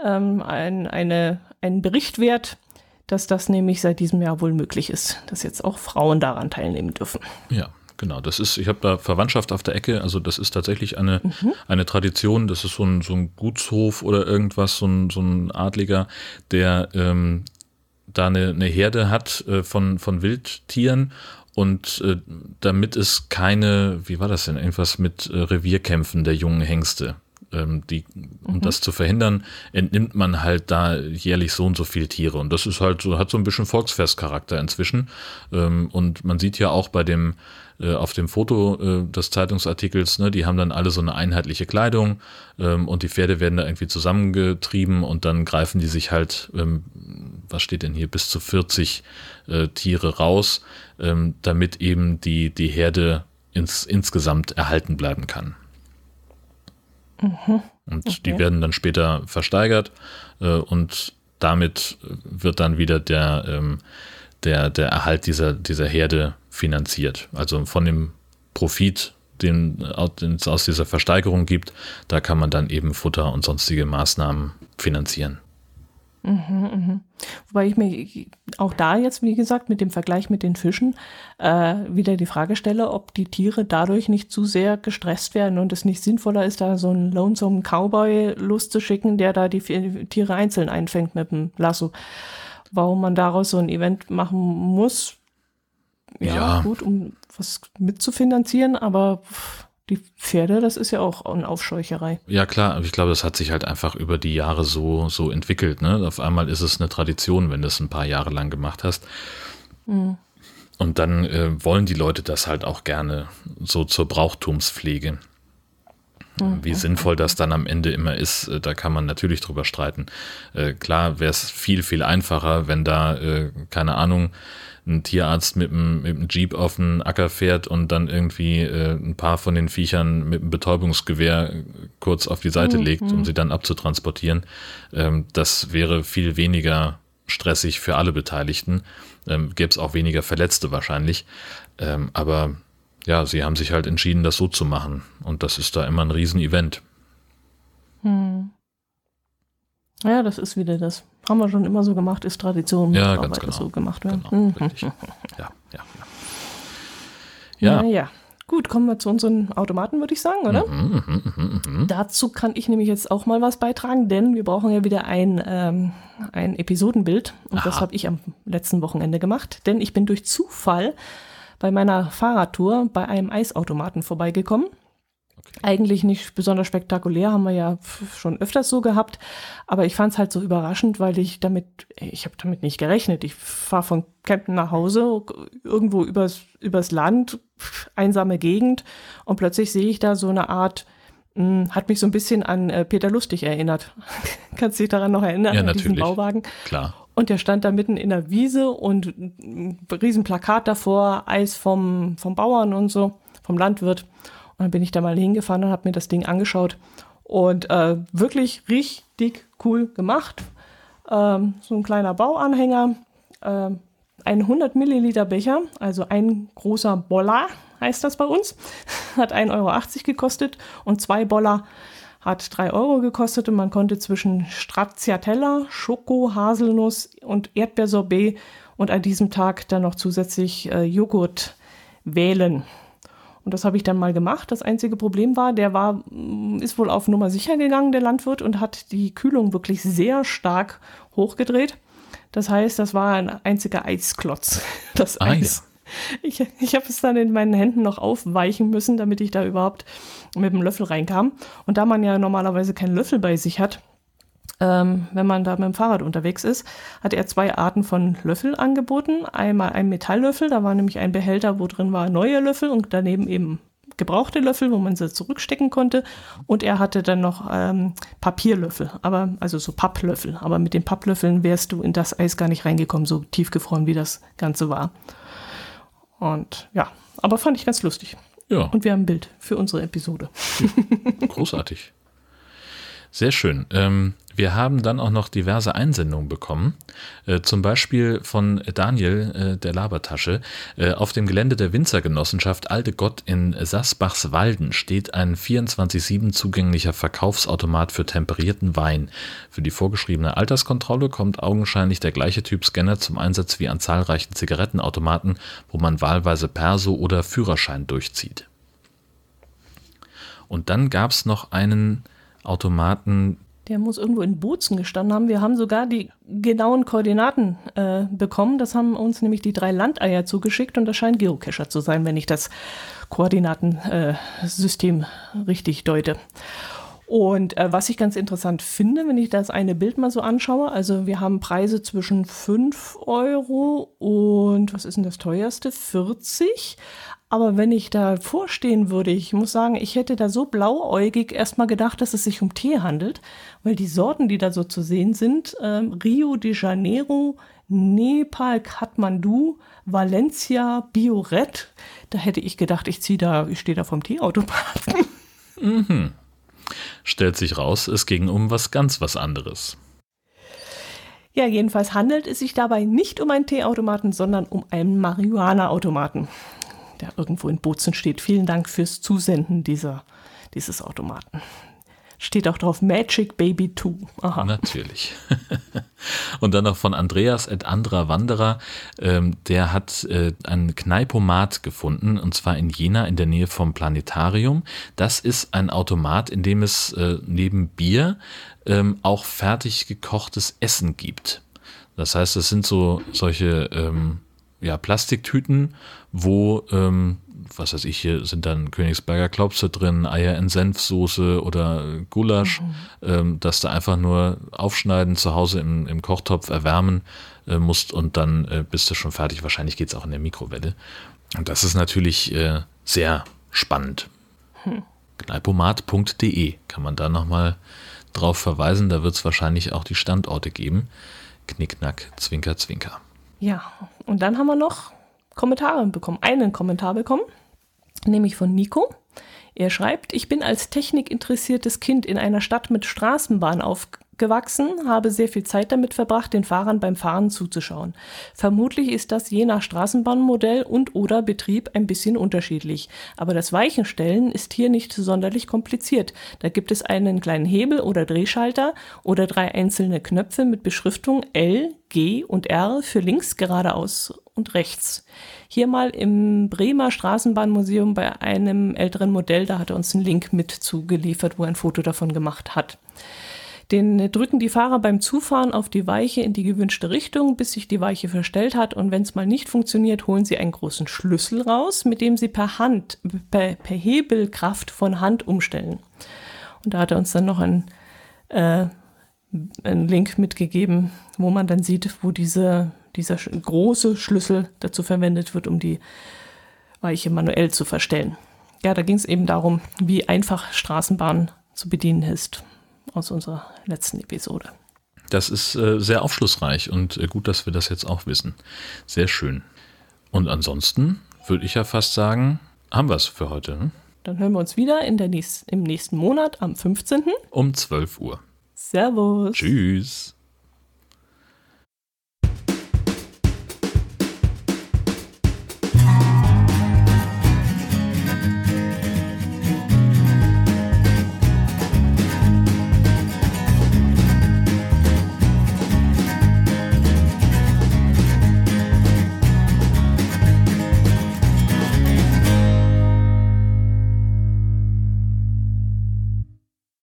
ähm, ein, eine, ein Bericht wert, dass das nämlich seit diesem Jahr wohl möglich ist, dass jetzt auch Frauen daran teilnehmen dürfen. Ja, genau. Das ist, ich habe da Verwandtschaft auf der Ecke, also das ist tatsächlich eine, mhm. eine Tradition, das ist so ein, so ein Gutshof oder irgendwas, so ein, so ein Adliger, der ähm, da eine, eine Herde hat äh, von, von Wildtieren und äh, damit es keine, wie war das denn, irgendwas mit äh, Revierkämpfen der jungen Hengste. Ähm, die, um mhm. das zu verhindern, entnimmt man halt da jährlich so und so viele Tiere. Und das ist halt so, hat so ein bisschen Volksfestcharakter inzwischen. Ähm, und man sieht ja auch bei dem, äh, auf dem Foto äh, des Zeitungsartikels, ne, die haben dann alle so eine einheitliche Kleidung ähm, und die Pferde werden da irgendwie zusammengetrieben und dann greifen die sich halt, ähm, was steht denn hier, bis zu 40 äh, Tiere raus ähm, damit eben die, die Herde ins, insgesamt erhalten bleiben kann. Mhm. Und okay. die werden dann später versteigert äh, und damit wird dann wieder der, ähm, der, der Erhalt dieser, dieser Herde finanziert. Also von dem Profit, den, den es aus dieser Versteigerung gibt, da kann man dann eben Futter und sonstige Maßnahmen finanzieren. Mhm, mhm. Wobei ich mir auch da jetzt, wie gesagt, mit dem Vergleich mit den Fischen äh, wieder die Frage stelle, ob die Tiere dadurch nicht zu sehr gestresst werden und es nicht sinnvoller ist, da so einen lonesome Cowboy loszuschicken, der da die Tiere einzeln einfängt mit dem Lasso. Warum man daraus so ein Event machen muss, ja, ja. gut, um was mitzufinanzieren, aber die Pferde, das ist ja auch eine Aufscheucherei. Ja, klar, aber ich glaube, das hat sich halt einfach über die Jahre so, so entwickelt. Ne? Auf einmal ist es eine Tradition, wenn du es ein paar Jahre lang gemacht hast. Mhm. Und dann äh, wollen die Leute das halt auch gerne so zur Brauchtumspflege. Mhm. Wie sinnvoll das dann am Ende immer ist, äh, da kann man natürlich drüber streiten. Äh, klar wäre es viel, viel einfacher, wenn da, äh, keine Ahnung, ein Tierarzt mit einem, mit einem Jeep auf den Acker fährt und dann irgendwie äh, ein paar von den Viechern mit einem Betäubungsgewehr kurz auf die Seite mhm. legt, um mhm. sie dann abzutransportieren. Ähm, das wäre viel weniger stressig für alle Beteiligten. Ähm, Gäbe es auch weniger Verletzte wahrscheinlich. Ähm, aber ja, sie haben sich halt entschieden, das so zu machen. Und das ist da immer ein Riesenevent. Hm. Ja, das ist wieder das. Haben wir schon immer so gemacht, ist Tradition. Ja, ganz genau. so gemacht werden. Genau, mhm. ja, ja, ja. Ja. ja. Gut, kommen wir zu unseren Automaten, würde ich sagen, oder? Mhm, mh, mh, mh. Dazu kann ich nämlich jetzt auch mal was beitragen, denn wir brauchen ja wieder ein, ähm, ein Episodenbild. Und Aha. das habe ich am letzten Wochenende gemacht, denn ich bin durch Zufall bei meiner Fahrradtour bei einem Eisautomaten vorbeigekommen. Eigentlich nicht besonders spektakulär, haben wir ja schon öfters so gehabt. Aber ich fand es halt so überraschend, weil ich damit, ich habe damit nicht gerechnet. Ich fahre von Campen nach Hause, irgendwo übers, übers Land, einsame Gegend und plötzlich sehe ich da so eine Art, mh, hm, hat mich so ein bisschen an äh, Peter Lustig erinnert. Kannst du dich daran noch erinnern, ja, an natürlich. diesen Bauwagen? Klar. Und der stand da mitten in der Wiese und ein Riesenplakat davor, Eis vom, vom Bauern und so, vom Landwirt. Dann bin ich da mal hingefahren und habe mir das Ding angeschaut. Und äh, wirklich richtig cool gemacht. Ähm, so ein kleiner Bauanhänger, äh, ein 100 Milliliter Becher, also ein großer Boller heißt das bei uns, hat 1,80 Euro gekostet und zwei Boller hat 3 Euro gekostet und man konnte zwischen Stracciatella, Schoko, Haselnuss und Erdbeersorbet und an diesem Tag dann noch zusätzlich äh, Joghurt wählen. Und das habe ich dann mal gemacht. Das einzige Problem war, der war, mm, ist wohl auf Nummer sicher gegangen, der Landwirt, und hat die Kühlung wirklich sehr stark hochgedreht. Das heißt, das war ein einziger Eisklotz, das ah, Eis. Ja. Ich, ich habe es dann in meinen Händen noch aufweichen müssen, damit ich da überhaupt mit dem Löffel reinkam. Und da man ja normalerweise keinen Löffel bei sich hat, ähm, wenn man da mit dem Fahrrad unterwegs ist, hat er zwei Arten von Löffel angeboten. Einmal ein Metalllöffel, da war nämlich ein Behälter, wo drin war neue Löffel und daneben eben gebrauchte Löffel, wo man sie zurückstecken konnte. Und er hatte dann noch ähm, Papierlöffel, aber also so Papplöffel. Aber mit den Papplöffeln wärst du in das Eis gar nicht reingekommen, so tiefgefroren wie das Ganze war. Und ja, aber fand ich ganz lustig. Ja. Und wir haben ein Bild für unsere Episode. Großartig. Sehr schön. Ähm, wir haben dann auch noch diverse Einsendungen bekommen, äh, zum Beispiel von Daniel äh, der Labertasche. Äh, auf dem Gelände der Winzergenossenschaft Alte Gott in Sassbachswalden steht ein 24-7 zugänglicher Verkaufsautomat für temperierten Wein. Für die vorgeschriebene Alterskontrolle kommt augenscheinlich der gleiche Typ Scanner zum Einsatz wie an zahlreichen Zigarettenautomaten, wo man wahlweise Perso oder Führerschein durchzieht. Und dann gab es noch einen Automaten, der muss irgendwo in Bozen gestanden haben. Wir haben sogar die genauen Koordinaten äh, bekommen. Das haben uns nämlich die drei Landeier zugeschickt und das scheint Geocacher zu sein, wenn ich das Koordinatensystem äh, richtig deute. Und äh, was ich ganz interessant finde, wenn ich das eine Bild mal so anschaue, also wir haben Preise zwischen 5 Euro und was ist denn das teuerste? 40. Aber wenn ich da vorstehen würde, ich muss sagen, ich hätte da so blauäugig erstmal gedacht, dass es sich um Tee handelt, weil die Sorten, die da so zu sehen sind, ähm, Rio de Janeiro, Nepal, Kathmandu, Valencia, Bioret, da hätte ich gedacht, ich ziehe da, ich stehe da vom Teeautomaten. Mhm. Stellt sich raus, es ging um was ganz was anderes. Ja, jedenfalls handelt es sich dabei nicht um einen Teeautomaten, sondern um einen Marihuana-Automaten der irgendwo in Bozen steht. Vielen Dank fürs Zusenden dieser, dieses Automaten. Steht auch drauf Magic Baby 2. Aha. Natürlich. Und dann noch von Andreas et Andra Wanderer. Ähm, der hat äh, einen Kneipomat gefunden und zwar in Jena in der Nähe vom Planetarium. Das ist ein Automat, in dem es äh, neben Bier ähm, auch fertig gekochtes Essen gibt. Das heißt, es sind so solche ähm, ja, Plastiktüten, wo ähm, was weiß ich, hier sind dann Königsberger Klopse drin, Eier in Senfsoße oder Gulasch, mhm. ähm, dass du einfach nur aufschneiden, zu Hause im, im Kochtopf erwärmen äh, musst und dann äh, bist du schon fertig. Wahrscheinlich geht es auch in der Mikrowelle. Und das ist natürlich äh, sehr spannend. Hm. Kneipomat.de kann man da nochmal drauf verweisen. Da wird es wahrscheinlich auch die Standorte geben. Knickknack, Zwinker, Zwinker. Ja, und dann haben wir noch Kommentare bekommen, einen Kommentar bekommen, nämlich von Nico. Er schreibt, ich bin als technikinteressiertes Kind in einer Stadt mit Straßenbahn aufgewachsen, habe sehr viel Zeit damit verbracht, den Fahrern beim Fahren zuzuschauen. Vermutlich ist das je nach Straßenbahnmodell und oder Betrieb ein bisschen unterschiedlich. Aber das Weichenstellen ist hier nicht sonderlich kompliziert. Da gibt es einen kleinen Hebel oder Drehschalter oder drei einzelne Knöpfe mit Beschriftung L, G und R für links, geradeaus und rechts. Hier mal im Bremer Straßenbahnmuseum bei einem älteren Modell, da hat er uns einen Link mit zugeliefert, wo er ein Foto davon gemacht hat. Den drücken die Fahrer beim Zufahren auf die Weiche in die gewünschte Richtung, bis sich die Weiche verstellt hat. Und wenn es mal nicht funktioniert, holen sie einen großen Schlüssel raus, mit dem sie per Hand, per, per Hebelkraft von Hand umstellen. Und da hat er uns dann noch ein, äh, einen Link mitgegeben, wo man dann sieht, wo diese dieser große Schlüssel dazu verwendet wird, um die Weiche manuell zu verstellen. Ja, da ging es eben darum, wie einfach Straßenbahn zu bedienen ist, aus unserer letzten Episode. Das ist äh, sehr aufschlussreich und äh, gut, dass wir das jetzt auch wissen. Sehr schön. Und ansonsten würde ich ja fast sagen, haben wir es für heute. Ne? Dann hören wir uns wieder in der nächsten, im nächsten Monat am 15. um 12 Uhr. Servus. Tschüss.